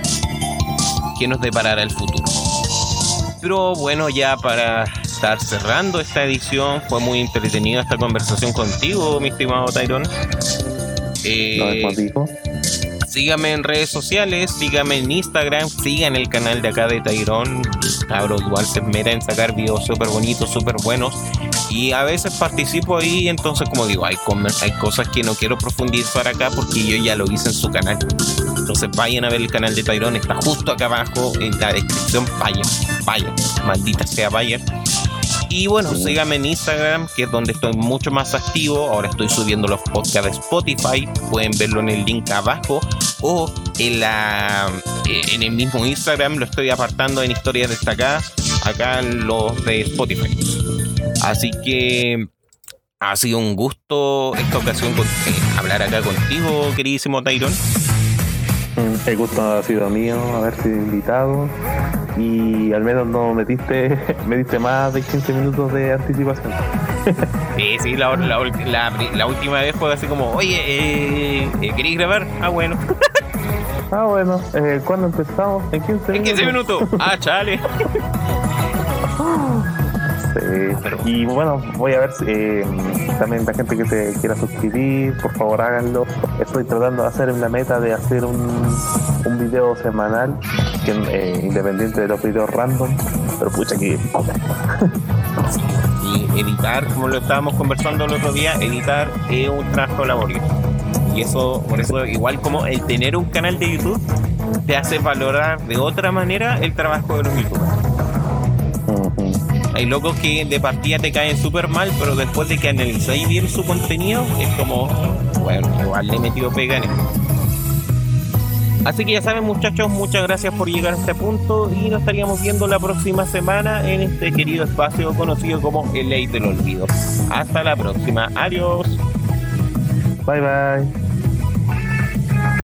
S1: qué nos deparará el futuro. Pero bueno, ya para estar cerrando esta edición, fue muy entretenida esta conversación contigo, mi estimado Tyrone.
S2: Eh,
S1: síganme en redes sociales, síganme en Instagram, sigan el canal de acá de Tyrone. Cabros, igual se meta en sacar videos súper bonitos, súper buenos. Y a veces participo ahí, entonces como digo, hay, hay cosas que no quiero profundizar acá porque yo ya lo hice en su canal. Entonces vayan a ver el canal de Tyrone, está justo acá abajo en la descripción. Vayan, vayan, maldita sea, vayan. Y bueno, síganme en Instagram, que es donde estoy mucho más activo. Ahora estoy subiendo los podcasts de Spotify. Pueden verlo en el link abajo. O en, la, eh, en el mismo Instagram lo estoy apartando en historias destacadas. Acá los de Spotify. Así que ha sido un gusto esta ocasión eh, hablar acá contigo, queridísimo Tyron.
S2: Mm, el gusto ha sido mío haber sido invitado y al menos no metiste, más de 15 minutos de anticipación.
S1: Sí, sí, la, la, última vez fue así como, oye, eh, eh ¿queréis grabar? Ah, bueno.
S2: Ah, bueno, eh, ¿cuándo empezamos? En 15 minutos.
S1: En 15 minutos. Ah, chale.
S2: Y bueno, voy a ver si eh, también la gente que se quiera suscribir, por favor háganlo. Estoy tratando de hacer una meta de hacer un, un video semanal, que, eh, independiente de los videos random, pero pucha que...
S1: Y editar, como lo estábamos conversando el otro día, editar es un trabajo laborioso. Y eso, por eso, igual como el tener un canal de YouTube, te hace valorar de otra manera el trabajo de los youtubers. Hay locos que de partida te caen súper mal, pero después de que analizáis bien su contenido, es como, bueno, igual le he metido pega en esto. Así que ya saben muchachos, muchas gracias por llegar a este punto y nos estaríamos viendo la próxima semana en este querido espacio conocido como el Ley del Olvido. Hasta la próxima, adiós.
S2: Bye bye.